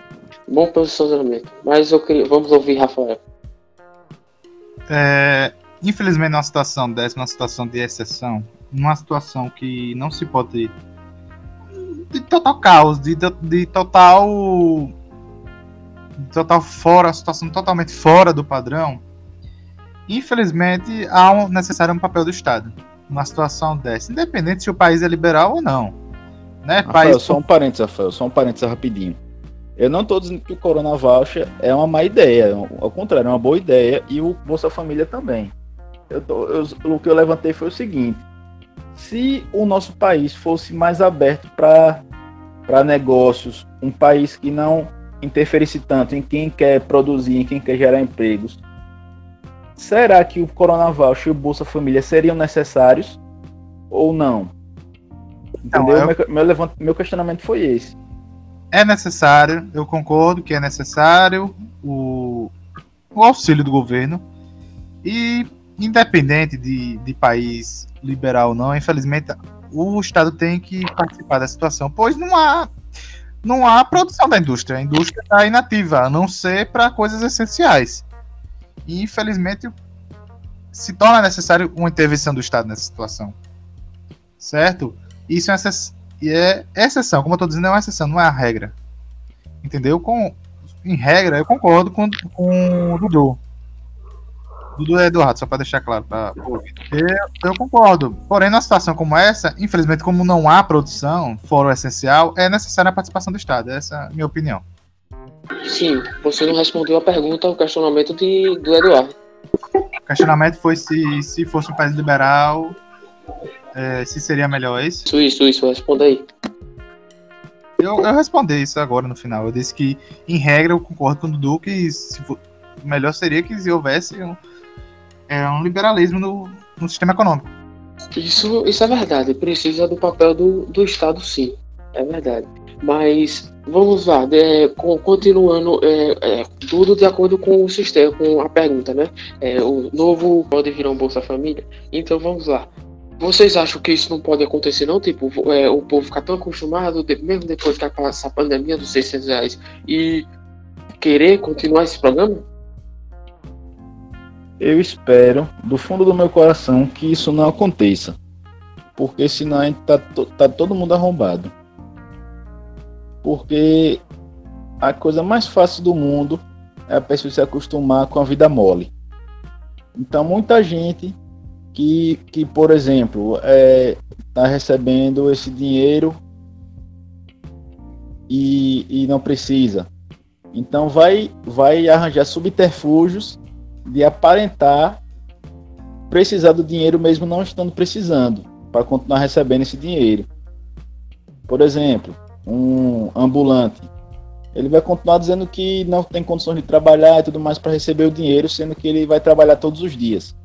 Speaker 2: Bom posicionamento. Mas eu queria. Vamos ouvir Rafael.
Speaker 4: É, infelizmente, numa situação dessa, numa situação de exceção, numa situação que não se pode. de total caos, de, de total. De total fora, situação totalmente fora do padrão, infelizmente há um, necessário um papel do Estado numa situação dessa, independente se o país é liberal ou não. Né?
Speaker 1: Rafael, País... só um parênteses, Rafael, só um parênteses rapidinho. Eu não estou dizendo que o Corona Voucher é uma má ideia, ao contrário, é uma boa ideia e o Bolsa Família também. Eu tô, eu, o que eu levantei foi o seguinte: se o nosso país fosse mais aberto para negócios, um país que não interferisse tanto em quem quer produzir, em quem quer gerar empregos, será que o Corona Voucher e o Bolsa Família seriam necessários ou não? Entendeu? Eu... Meu, meu, meu questionamento foi esse.
Speaker 4: É necessário, eu concordo que é necessário o, o auxílio do governo. E independente de, de país liberal ou não, infelizmente o Estado tem que participar da situação, pois não há não há produção da indústria. A indústria está inativa, a não ser para coisas essenciais. E infelizmente se torna necessário uma intervenção do Estado nessa situação. Certo? Isso é, é exceção, como eu estou dizendo, é uma exceção, não é a regra. Entendeu? Com, em regra, eu concordo com, com o Dudu. Dudu é Eduardo, só para deixar claro eu, eu concordo. Porém, numa situação como essa, infelizmente, como não há produção, fora o essencial, é necessária a participação do Estado. Essa é a minha opinião.
Speaker 2: Sim, você não respondeu a pergunta, o questionamento de, do Eduardo.
Speaker 4: O questionamento foi se, se fosse um país liberal, é, se seria melhor é isso?
Speaker 2: Isso, isso, isso, responda aí.
Speaker 4: Eu, eu respondi isso agora no final. Eu disse que, em regra, eu concordo com o Dudu que se for, melhor seria que houvesse um, é, um liberalismo no, no sistema econômico.
Speaker 2: Isso, isso é verdade. Precisa do papel do, do Estado, sim. É verdade. Mas vamos lá, é, continuando, é, é, tudo de acordo com o sistema, com a pergunta, né? É, o novo pode virar um Bolsa Família? Então vamos lá. Vocês acham que isso não pode acontecer, não? Tipo, é, o povo ficar tão acostumado, mesmo depois que passar a pandemia dos 600 reais, e querer continuar esse programa?
Speaker 1: Eu espero, do fundo do meu coração, que isso não aconteça. Porque senão a gente tá, tá todo mundo arrombado. Porque a coisa mais fácil do mundo é a pessoa se acostumar com a vida mole. Então muita gente que, que por exemplo, está é, tá recebendo esse dinheiro e, e não precisa. Então vai, vai arranjar subterfúgios de aparentar precisar do dinheiro mesmo não estando precisando, para continuar recebendo esse dinheiro. Por exemplo, um ambulante, ele vai continuar dizendo que não tem condições de trabalhar e tudo mais para receber o dinheiro, sendo que ele vai trabalhar todos os dias.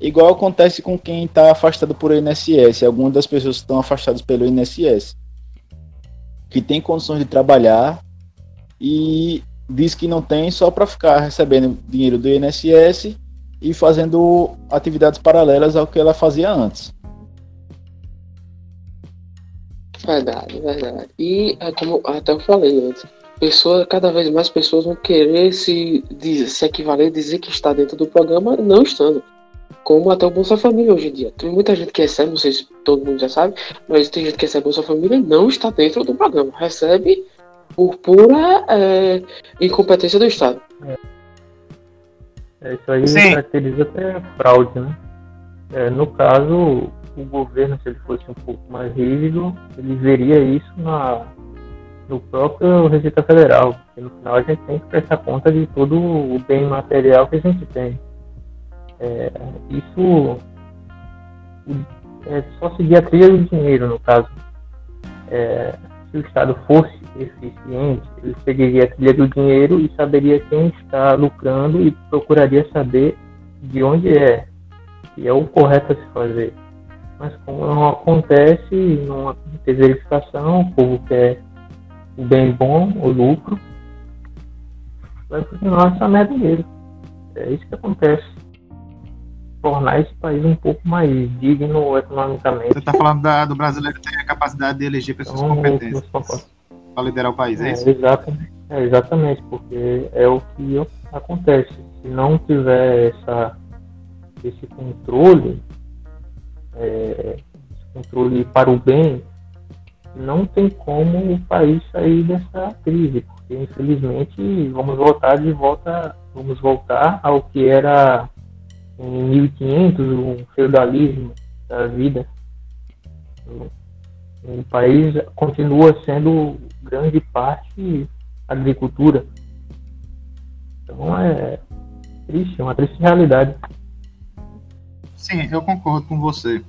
Speaker 1: Igual acontece com quem está afastado por INSS, algumas das pessoas estão afastadas pelo INSS, que tem condições de trabalhar e diz que não tem só para ficar recebendo dinheiro do INSS e fazendo atividades paralelas ao que ela fazia antes.
Speaker 2: Verdade, verdade. E é como até eu falei antes, pessoa, cada vez mais pessoas vão querer se, se equivaler, dizer que está dentro do programa, não estando. Como até o Bolsa Família hoje em dia. Tem muita gente que recebe, não sei se todo mundo já sabe, mas tem gente que recebe Bolsa Família e não está dentro do programa. Recebe por pura é, incompetência do Estado.
Speaker 3: É, isso aí Sim. caracteriza até fraude, né? É, no caso, o governo, se ele fosse um pouco mais rígido, ele veria isso na, no próprio Receita Federal, porque no final a gente tem que prestar conta de todo o bem material que a gente tem. É, isso é só seguir a trilha do dinheiro, no caso. É, se o Estado fosse eficiente, ele seguiria a trilha do dinheiro e saberia quem está lucrando e procuraria saber de onde é, que é o correto a se fazer. Mas como não acontece, não tem verificação, o povo quer o bem bom, o lucro, vai continuar essa merda mesmo. É isso que acontece. Tornar esse país um pouco mais digno economicamente.
Speaker 4: Você está falando da, do brasileiro ter a capacidade de eleger pessoas então, competentes para liderar o país, é, é isso?
Speaker 3: Exatamente, é, exatamente, porque é o que acontece. Se não tiver essa, esse controle, é, controle para o bem, não tem como o país sair dessa crise, porque infelizmente vamos voltar de volta, vamos voltar ao que era em 1500 o feudalismo da vida. O país continua sendo grande parte agricultura. Então é triste, é uma triste realidade.
Speaker 4: Sim, eu concordo com você.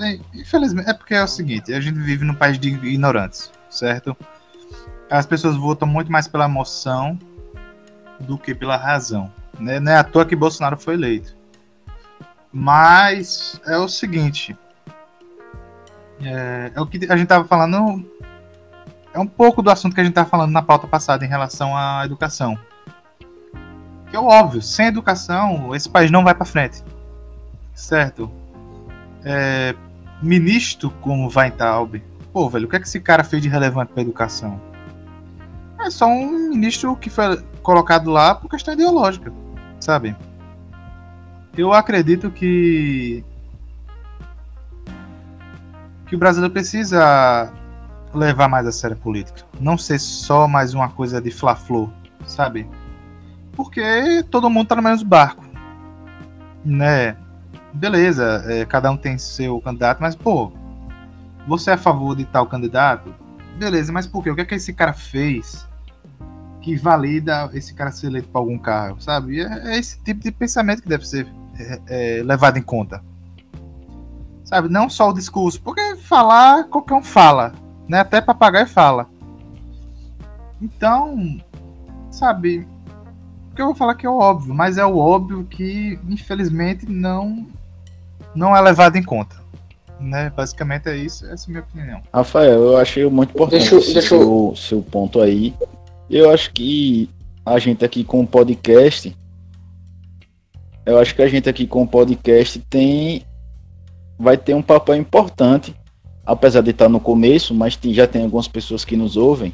Speaker 4: É, infelizmente, é porque é o seguinte, a gente vive num país de ignorantes, certo? As pessoas votam muito mais pela emoção do que pela razão. Né? Não é à toa que Bolsonaro foi eleito. Mas é o seguinte. É, é o que a gente estava falando. É um pouco do assunto que a gente estava falando na pauta passada em relação à educação. Que é óbvio, sem educação, esse país não vai para frente. Certo? é, ministro como Weintraub, pô, velho, o que é que esse cara fez de relevante para educação? É só um ministro que foi colocado lá por questão ideológica, sabe? Eu acredito que que o brasileiro precisa levar mais a sério a política, não ser só mais uma coisa de fla-flu, sabe? Porque todo mundo tá no mesmo barco, né? Beleza, é, cada um tem seu candidato, mas, pô, você é a favor de tal candidato? Beleza, mas por quê? O que é que esse cara fez que valida esse cara ser eleito para algum cargo, sabe? É, é, esse tipo de pensamento que deve ser é, é, levado em conta. Sabe? Não só o discurso, porque falar, qualquer um fala, né? Até papagaio fala. Então, sabe, que eu vou falar que é o óbvio, mas é o óbvio que, infelizmente, não não é levado em conta. Né? Basicamente é isso, essa é a minha opinião.
Speaker 1: Rafael, eu achei muito importante deixa, esse deixa seu, seu ponto aí. Eu acho que a gente aqui com o podcast, eu acho que a gente aqui com o podcast tem vai ter um papel importante, apesar de estar no começo, mas tem, já tem algumas pessoas que nos ouvem,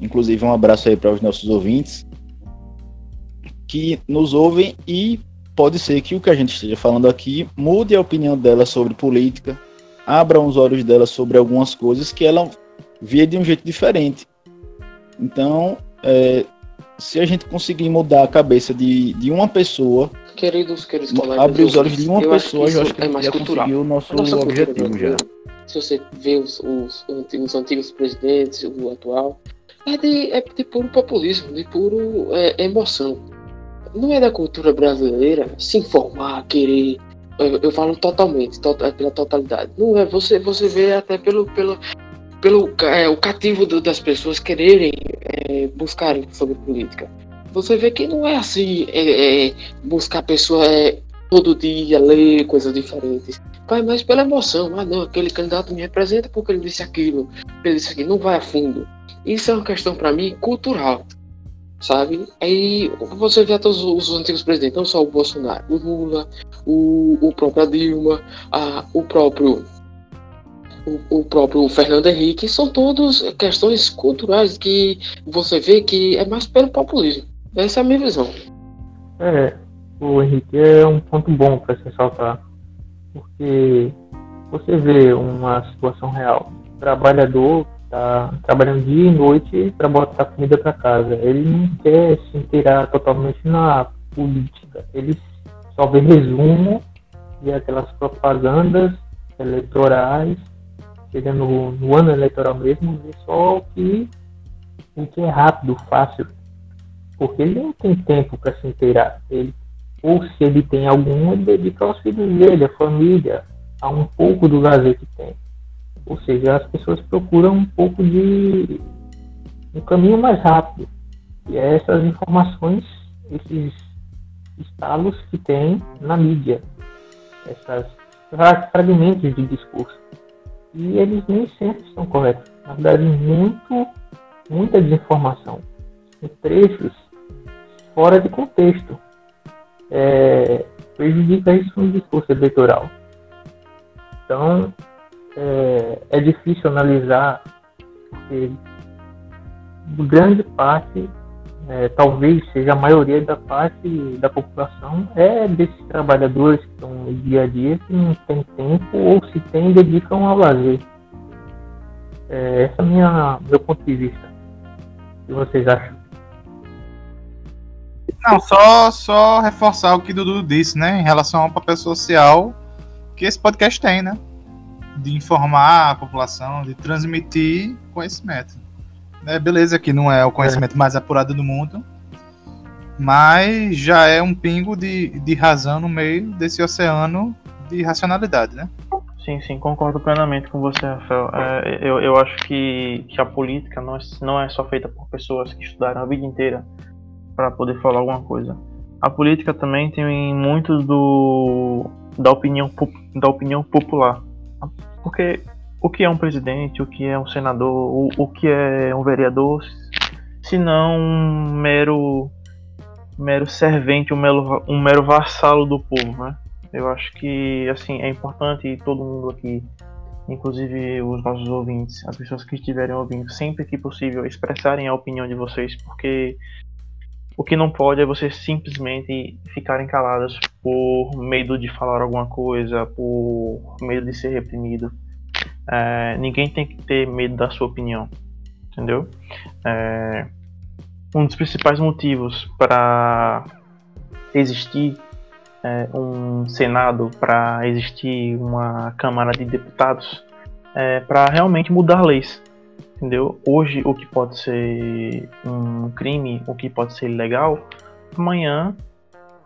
Speaker 1: inclusive um abraço aí para os nossos ouvintes, que nos ouvem e pode ser que o que a gente esteja falando aqui mude a opinião dela sobre política, abra os olhos dela sobre algumas coisas que ela vê de um jeito diferente. Então, é, se a gente conseguir mudar a cabeça de, de uma pessoa,
Speaker 2: queridos, queridos
Speaker 1: colegas, abrir os olhos de uma eu pessoa, acho eu acho que é mais já cultural. conseguiu o nosso objetivo já.
Speaker 2: Se você vê os, os, os, antigos presidentes, o atual, é de, é de puro populismo, de puro é, emoção não é da cultura brasileira se informar, querer. Eu, eu falo totalmente, to, é pela totalidade. Não é, você, você vê até pelo, pelo, pelo é, o cativo do, das pessoas quererem é, buscarem sobre política. Você vê que não é assim, é, é buscar pessoa é, todo dia, ler coisas diferentes. Vai mais pela emoção. Ah, não, aquele candidato me representa porque ele disse aquilo, ele disse aquilo. Não vai a fundo. Isso é uma questão, para mim, cultural sabe? Aí você vê até os, os antigos presidentes, não só o Bolsonaro, o Lula, o, o próprio Dilma, a, o próprio o, o próprio Fernando Henrique, são todos questões culturais que você vê que é mais pelo populismo. Essa é a minha visão.
Speaker 3: É, o Henrique é um ponto bom para se ressaltar, porque você vê uma situação real. Trabalhador está trabalhando dia e noite para botar comida para casa. Ele não quer se inteirar totalmente na política. Ele só vê resumo de aquelas propagandas eleitorais chega no, no, ano eleitoral mesmo, vê só o que, o que é rápido, fácil. Porque ele não tem tempo para se inteirar. Ele, ou se ele tem algum, ele dedica aos filhos dele, à família, a um pouco do lazer que tem. Ou seja, as pessoas procuram um pouco de um caminho mais rápido. E é essas informações, esses estalos que tem na mídia, esses fragmentos de discurso e eles nem sempre estão corretos. Na verdade, muito, muita desinformação. Em trechos fora de contexto. É, prejudica isso no discurso eleitoral. Então, é, é difícil analisar, porque grande parte é, talvez seja a maioria da parte da população, é desses trabalhadores que estão no dia a dia que não tem tempo ou se tem, dedicam ao lazer. É, esse é minha, meu ponto de vista. O que vocês acham?
Speaker 4: Não, só, só reforçar o que o Dudu disse, né? Em relação ao papel social que esse podcast tem, né? De informar a população, de transmitir conhecimento. É, beleza que não é o conhecimento mais apurado do mundo, mas já é um pingo de, de razão no meio desse oceano de racionalidade, né?
Speaker 5: Sim, sim, concordo plenamente com você, Rafael. É, eu, eu acho que, que a política não é, não é só feita por pessoas que estudaram a vida inteira para poder falar alguma coisa. A política também tem muito do, da, opinião, da opinião popular. Porque o que é um presidente, o que é um senador, o, o que é um vereador, se não um mero, mero servente, um mero, um mero vassalo do povo, né? Eu acho que assim é importante todo mundo aqui, inclusive os nossos ouvintes, as pessoas que estiverem ouvindo, sempre que possível expressarem a opinião de vocês, porque o que não pode é vocês simplesmente ficarem caladas por medo de falar alguma coisa, por medo de ser reprimido é, ninguém tem que ter medo da sua opinião, entendeu? É, um dos principais motivos para existir é, um Senado, para existir uma Câmara de Deputados, é para realmente mudar leis, entendeu? Hoje o que pode ser um crime, o que pode ser ilegal, amanhã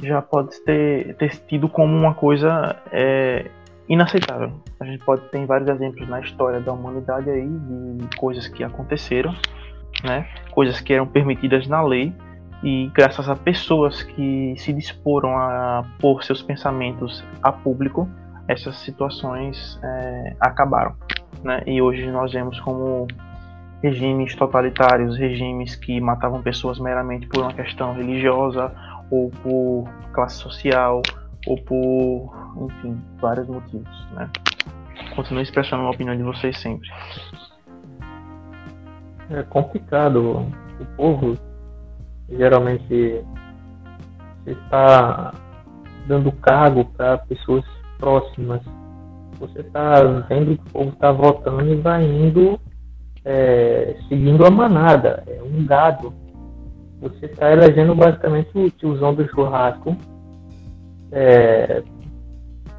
Speaker 5: já pode ter, ter tido como uma coisa é, inaceitável. A gente pode ter vários exemplos na história da humanidade aí de coisas que aconteceram, né? Coisas que eram permitidas na lei e graças a pessoas que se disporam a pôr seus pensamentos a público, essas situações é, acabaram, né? E hoje nós vemos como regimes totalitários, regimes que matavam pessoas meramente por uma questão religiosa ou por classe social ou por, enfim, vários motivos, né? Continuo expressando a opinião de vocês sempre.
Speaker 3: É complicado. O povo geralmente está dando cargo para pessoas próximas. Você está vendo que o povo está votando e vai indo é, seguindo a manada. É um gado. Você está elegendo basicamente o tiozão do churrasco é,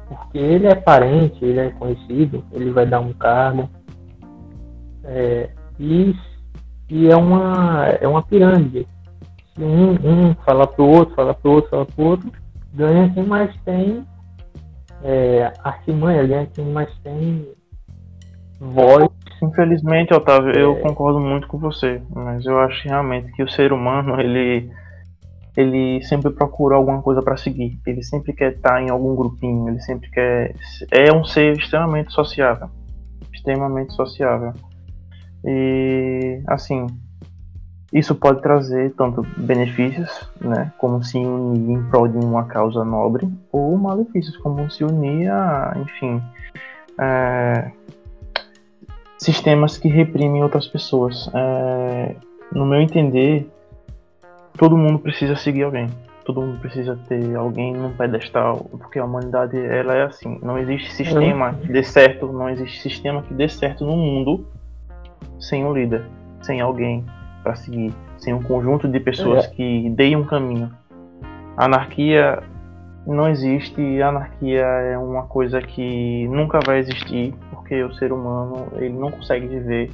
Speaker 3: porque ele é parente, ele é conhecido, ele vai dar um cargo. É, e, e é uma, é uma pirâmide. Se um, um fala pro outro, fala pro outro, fala pro outro, ganha quem mais tem é, artimanha, ganha quem mais tem voz.
Speaker 5: Infelizmente, Otávio, é... eu concordo muito com você, mas eu acho realmente que o ser humano, ele ele sempre procura alguma coisa para seguir. Ele sempre quer estar em algum grupinho, ele sempre quer. É um ser extremamente sociável. Extremamente sociável. E, assim, isso pode trazer tanto benefícios, né, como se unir em prol de uma causa nobre, ou malefícios, como se unir a, enfim, é, sistemas que reprimem outras pessoas. É, no meu entender, todo mundo precisa seguir alguém. Todo mundo precisa ter alguém num pedestal, porque a humanidade ela é assim. Não existe sistema que dê certo, não existe sistema que dê certo no mundo sem um líder, sem alguém para seguir, sem um conjunto de pessoas é. que deem um caminho. A anarquia não existe, a anarquia é uma coisa que nunca vai existir, porque o ser humano ele não consegue viver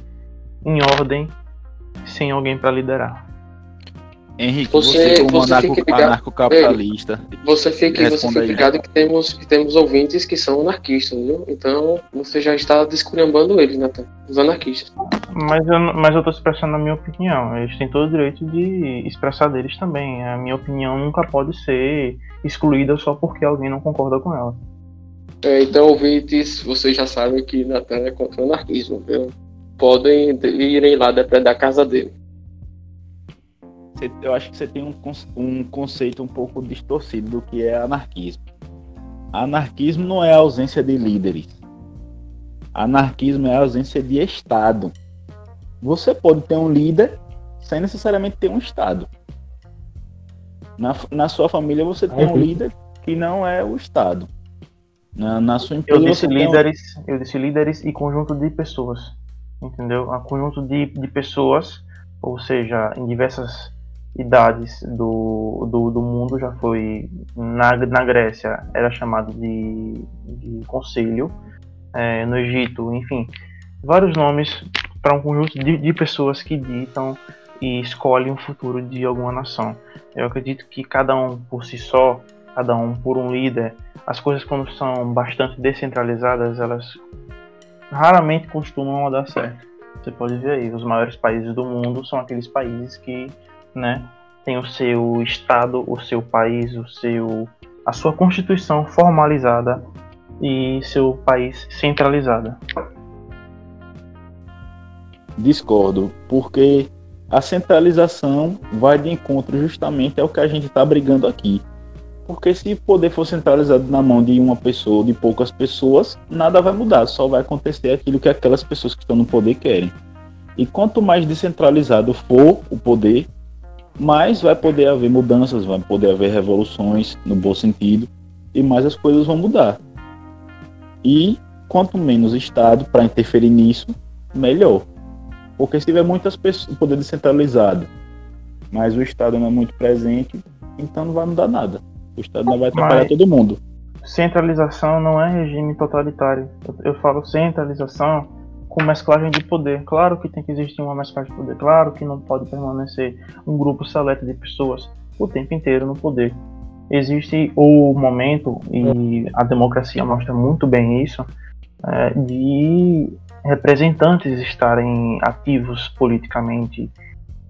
Speaker 5: em ordem sem alguém para liderar.
Speaker 1: Henrique, você, você como anarcocapitalista.
Speaker 2: Você fica, você fica ligado que temos, que temos ouvintes que são anarquistas, viu? Então você já está descurambando eles, Natan, os anarquistas.
Speaker 5: Mas eu, mas eu tô expressando a minha opinião. Eles têm todo o direito de expressar deles também. A minha opinião nunca pode ser excluída só porque alguém não concorda com ela.
Speaker 2: É, então, ouvintes, vocês já sabem que Natan é contra o anarquismo, viu? Podem irem lá depredar a casa dele
Speaker 1: eu acho que você tem um, um conceito um pouco distorcido do que é anarquismo. Anarquismo não é a ausência de líderes. Anarquismo é a ausência de Estado. Você pode ter um líder sem necessariamente ter um Estado. Na, na sua família você tem um líder que não é o Estado. Na, na sua empresa.
Speaker 5: Eu disse, líderes, um... eu disse líderes e conjunto de pessoas. Entendeu? Um conjunto de, de pessoas, ou seja, em diversas idades do, do, do mundo já foi na, na Grécia era chamado de, de conselho é, no Egito enfim vários nomes para um conjunto de, de pessoas que ditam e escolhem o futuro de alguma nação eu acredito que cada um por si só cada um por um líder as coisas quando são bastante descentralizadas elas raramente costumam dar certo você pode ver aí os maiores países do mundo são aqueles países que né? Tem o seu estado, o seu país, o seu a sua constituição formalizada e seu país centralizada.
Speaker 1: Discordo, porque a centralização vai de encontro justamente ao que a gente está brigando aqui. Porque se o poder for centralizado na mão de uma pessoa, de poucas pessoas, nada vai mudar, só vai acontecer aquilo que aquelas pessoas que estão no poder querem. E quanto mais descentralizado for o poder, mais vai poder haver mudanças, vai poder haver revoluções no bom sentido e mais as coisas vão mudar. E quanto menos Estado para interferir nisso, melhor. Porque se tiver muitas pessoas, poder descentralizado, mas o Estado não é muito presente, então não vai mudar nada. O Estado não vai atrapalhar mas todo mundo.
Speaker 5: Centralização não é regime totalitário. Eu falo centralização com mesclagem de poder. Claro que tem que existir uma mesclagem de poder. Claro que não pode permanecer um grupo seleto de pessoas o tempo inteiro no poder. Existe o momento, e a democracia mostra muito bem isso, é, de representantes estarem ativos politicamente.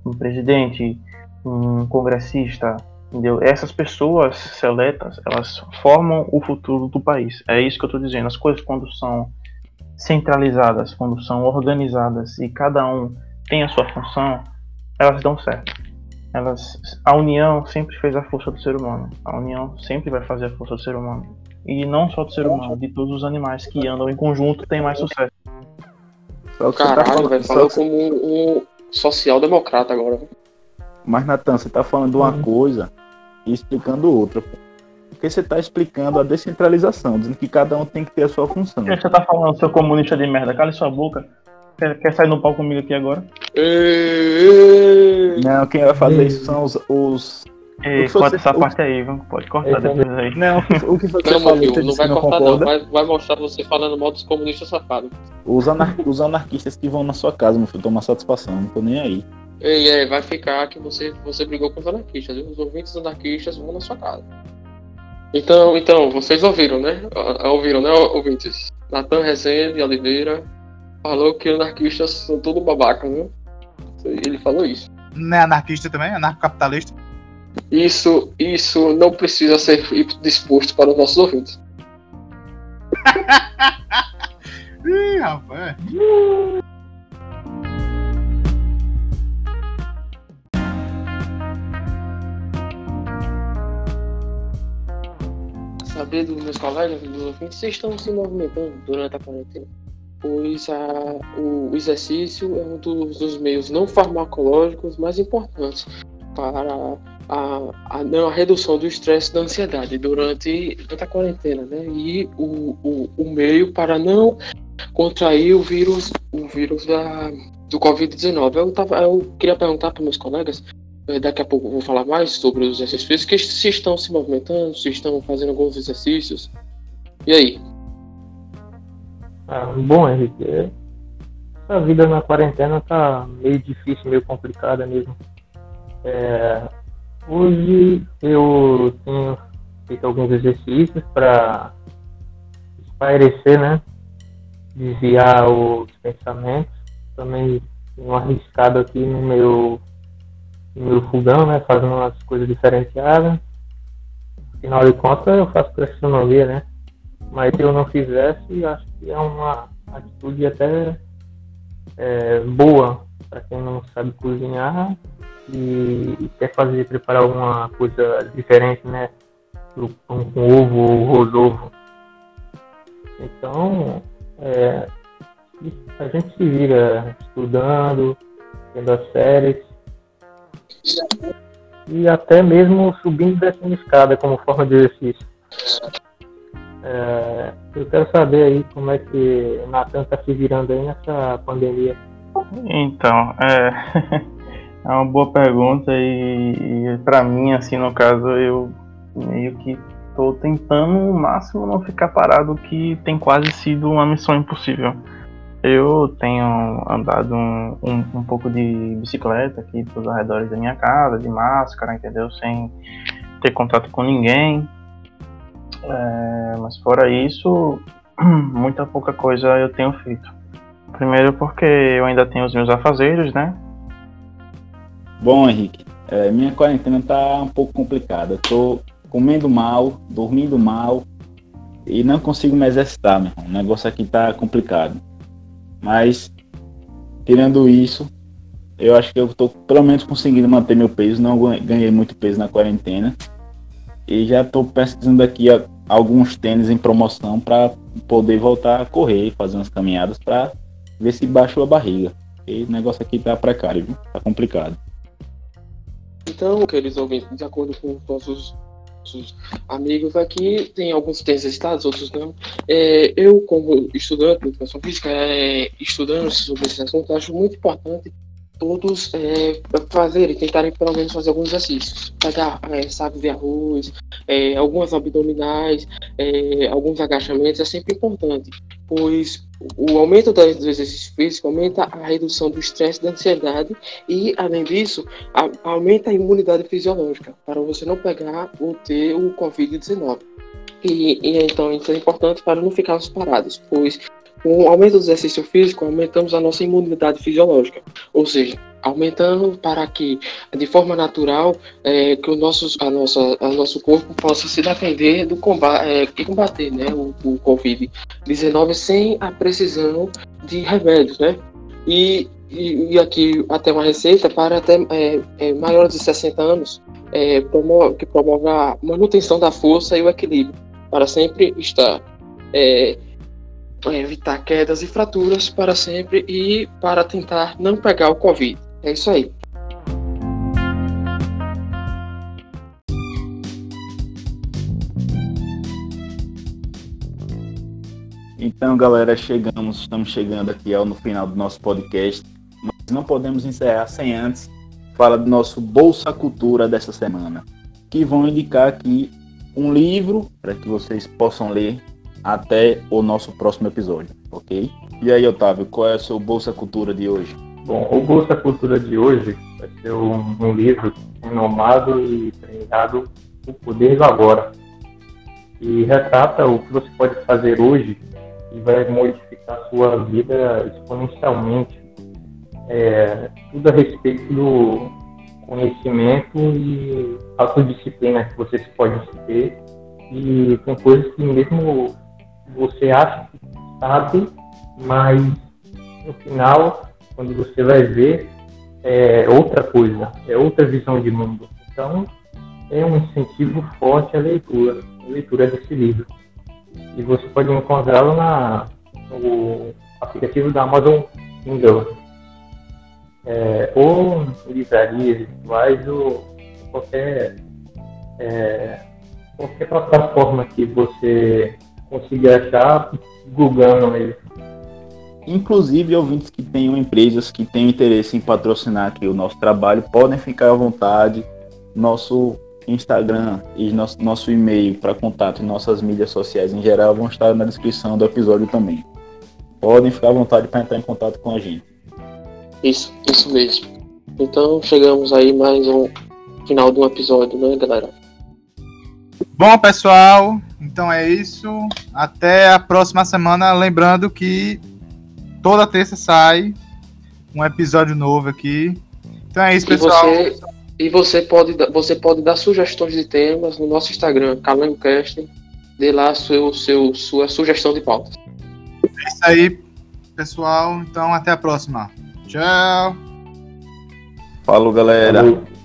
Speaker 5: Um presidente, um congressista, entendeu? Essas pessoas seletas, elas formam o futuro do país. É isso que eu estou dizendo. As coisas quando são centralizadas, quando são organizadas e cada um tem a sua função, elas dão certo. Elas, a união sempre fez a força do ser humano. A união sempre vai fazer a força do ser humano. E não só do ser humano, de todos os animais que andam em conjunto tem mais sucesso.
Speaker 2: Tá Caralho, velho, falou como um, um social-democrata agora.
Speaker 1: Mas, Natan, você tá falando uma uhum. coisa e explicando outra. Porque você está explicando a descentralização, dizendo que cada um tem que ter a sua função. O
Speaker 5: que você está falando, seu comunista de merda? Cala sua boca. Quer, quer sair no pau comigo aqui agora?
Speaker 1: Não, quem vai fazer isso são os. os...
Speaker 5: Ei, corta essa parte aí, viu? Pode cortar depois aí.
Speaker 1: Não, o que foi (laughs) que
Speaker 2: não, você falou? Não, não vai cortar não, vai, vai, mostrar você falando mal dos comunistas safados.
Speaker 1: Os, anar os anarquistas que vão na sua casa, meu filho, tomar satisfação, não tô nem aí.
Speaker 2: Ei, é, vai ficar que você, você brigou com os anarquistas, viu? Os ouvintes anarquistas vão na sua casa. Então, então, vocês ouviram, né? Ouviram, né, ouvintes? Natan Rezende Oliveira falou que anarquistas são tudo babaca, né? Ele falou isso.
Speaker 4: Não é anarquista também? Anarcocapitalista?
Speaker 2: Isso, isso não precisa ser disposto para os nossos ouvintes. (laughs)
Speaker 4: Ih, rapaz. (laughs)
Speaker 2: saber dos meus colegas, dos ouvintes, vocês estão se movimentando durante a quarentena? Pois a, o exercício é um dos, dos meios não farmacológicos mais importantes para a, a, não, a redução do estresse e da ansiedade durante, durante a quarentena, né? E o, o, o meio para não contrair o vírus, o vírus da, do Covid-19. Eu, tava, eu queria perguntar para meus colegas, daqui a pouco eu vou falar mais sobre os exercícios físicos, se estão se movimentando, se estão fazendo alguns exercícios. E aí?
Speaker 3: Ah, bom, Henrique, a vida na quarentena tá meio difícil, meio complicada mesmo. É, hoje eu tenho feito alguns exercícios para espairecer, né? Desviar os pensamentos. Também tenho arriscado aqui no meu, meu fogão, né? Fazendo umas coisas diferenciadas. Afinal de contas, eu faço gastronomia, né? Mas se eu não fizesse, acho que é uma atitude até é, boa para quem não sabe cozinhar e quer fazer, preparar alguma coisa diferente, né? Pão com ovo ou rosovo. Então, é, a gente se vira estudando, vendo as séries e até mesmo subindo e descendo escada como forma de exercício. É, eu quero saber aí como é que o Natan está se virando aí nessa pandemia.
Speaker 5: Então, é, (laughs) é uma boa pergunta e, e para mim, assim, no caso, eu meio que estou tentando o máximo não ficar parado, que tem quase sido uma missão impossível. Eu tenho andado um, um, um pouco de bicicleta aqui pelos arredores da minha casa, de máscara, entendeu? Sem ter contato com ninguém. É, mas fora isso, (clears throat) muita pouca coisa eu tenho feito. Primeiro porque eu ainda tenho os meus afazeres, né?
Speaker 1: Bom, Henrique, é, minha quarentena tá um pouco complicada. Eu tô comendo mal, dormindo mal e não consigo me exercitar, meu irmão. O negócio aqui tá complicado. Mas, tirando isso, eu acho que eu tô pelo menos conseguindo manter meu peso. Não ganhei muito peso na quarentena. E já estou pesquisando aqui alguns tênis em promoção para poder voltar a correr e fazer umas caminhadas para ver se baixou a barriga. E o negócio aqui tá precário, viu? Tá complicado.
Speaker 2: Então, queridos ouvintes, de acordo com os nossos, nossos amigos aqui, tem alguns tênis estados, outros não. É, eu, como estudante de educação física, é, estudando sobre esse assunto, acho muito importante todos é, fazerem, tentarem pelo menos fazer alguns exercícios. Pegar é, sacos de arroz, é, algumas abdominais, é, alguns agachamentos é sempre importante, pois o aumento do exercício físico aumenta a redução do estresse da ansiedade e, além disso, a, aumenta a imunidade fisiológica para você não pegar ou ter o Covid-19. E, e, então isso é importante para não ficarmos parados, pois com o aumento do exercício físico, aumentamos a nossa imunidade fisiológica, ou seja, aumentando para que, de forma natural, é, que o nosso, a nossa, a nosso corpo possa se defender do combate, é, e combater né, o, o Covid-19 sem a precisão de remédios, né? E, e, e, aqui até uma receita para até é, é, maiores de 60 anos, é, promove, que promove a manutenção da força e o equilíbrio, para sempre estar é, evitar quedas e fraturas para sempre e para tentar não pegar o Covid. É isso aí.
Speaker 1: Então, galera, chegamos, estamos chegando aqui ao no final do nosso podcast, mas não podemos encerrar sem antes falar do nosso Bolsa Cultura dessa semana, que vão indicar aqui um livro para que vocês possam ler até o nosso próximo episódio, ok? E aí, Otávio, qual é o seu Bolsa Cultura de hoje?
Speaker 3: Bom, o Bolsa Cultura de hoje vai ser um, um livro renomado e premiado O Poder do Agora, e retrata o que você pode fazer hoje e vai modificar a sua vida exponencialmente. É, tudo a respeito do conhecimento e autodisciplina que você pode ter e tem coisas que mesmo você acha que sabe, mas no final, quando você vai ver, é outra coisa, é outra visão de mundo. Então, é um incentivo forte à leitura, a leitura desse livro. E você pode encontrá-lo no aplicativo da Amazon Kindle, é, ou livrarias virtuais, ou qualquer, é, qualquer plataforma que você consiga achar, googando ele.
Speaker 1: Inclusive, ouvintes que tenham empresas que tenham interesse em patrocinar aqui o nosso trabalho, podem ficar à vontade. Nosso Instagram e nosso, nosso e-mail para contato e nossas mídias sociais em geral vão estar na descrição do episódio também. Podem ficar à vontade para entrar em contato com a gente.
Speaker 2: Isso, isso mesmo. Então chegamos aí mais um final de um episódio, né, galera?
Speaker 4: Bom, pessoal, então é isso. Até a próxima semana. Lembrando que toda terça sai um episódio novo aqui. Então é isso, pessoal.
Speaker 2: E você, e você, pode, você pode dar sugestões de temas no nosso Instagram, CalangoCast. Dê lá seu, seu, sua sugestão de pautas.
Speaker 4: É isso aí, pessoal. Então até a próxima. Tchau.
Speaker 1: Falou, galera.
Speaker 3: Falou.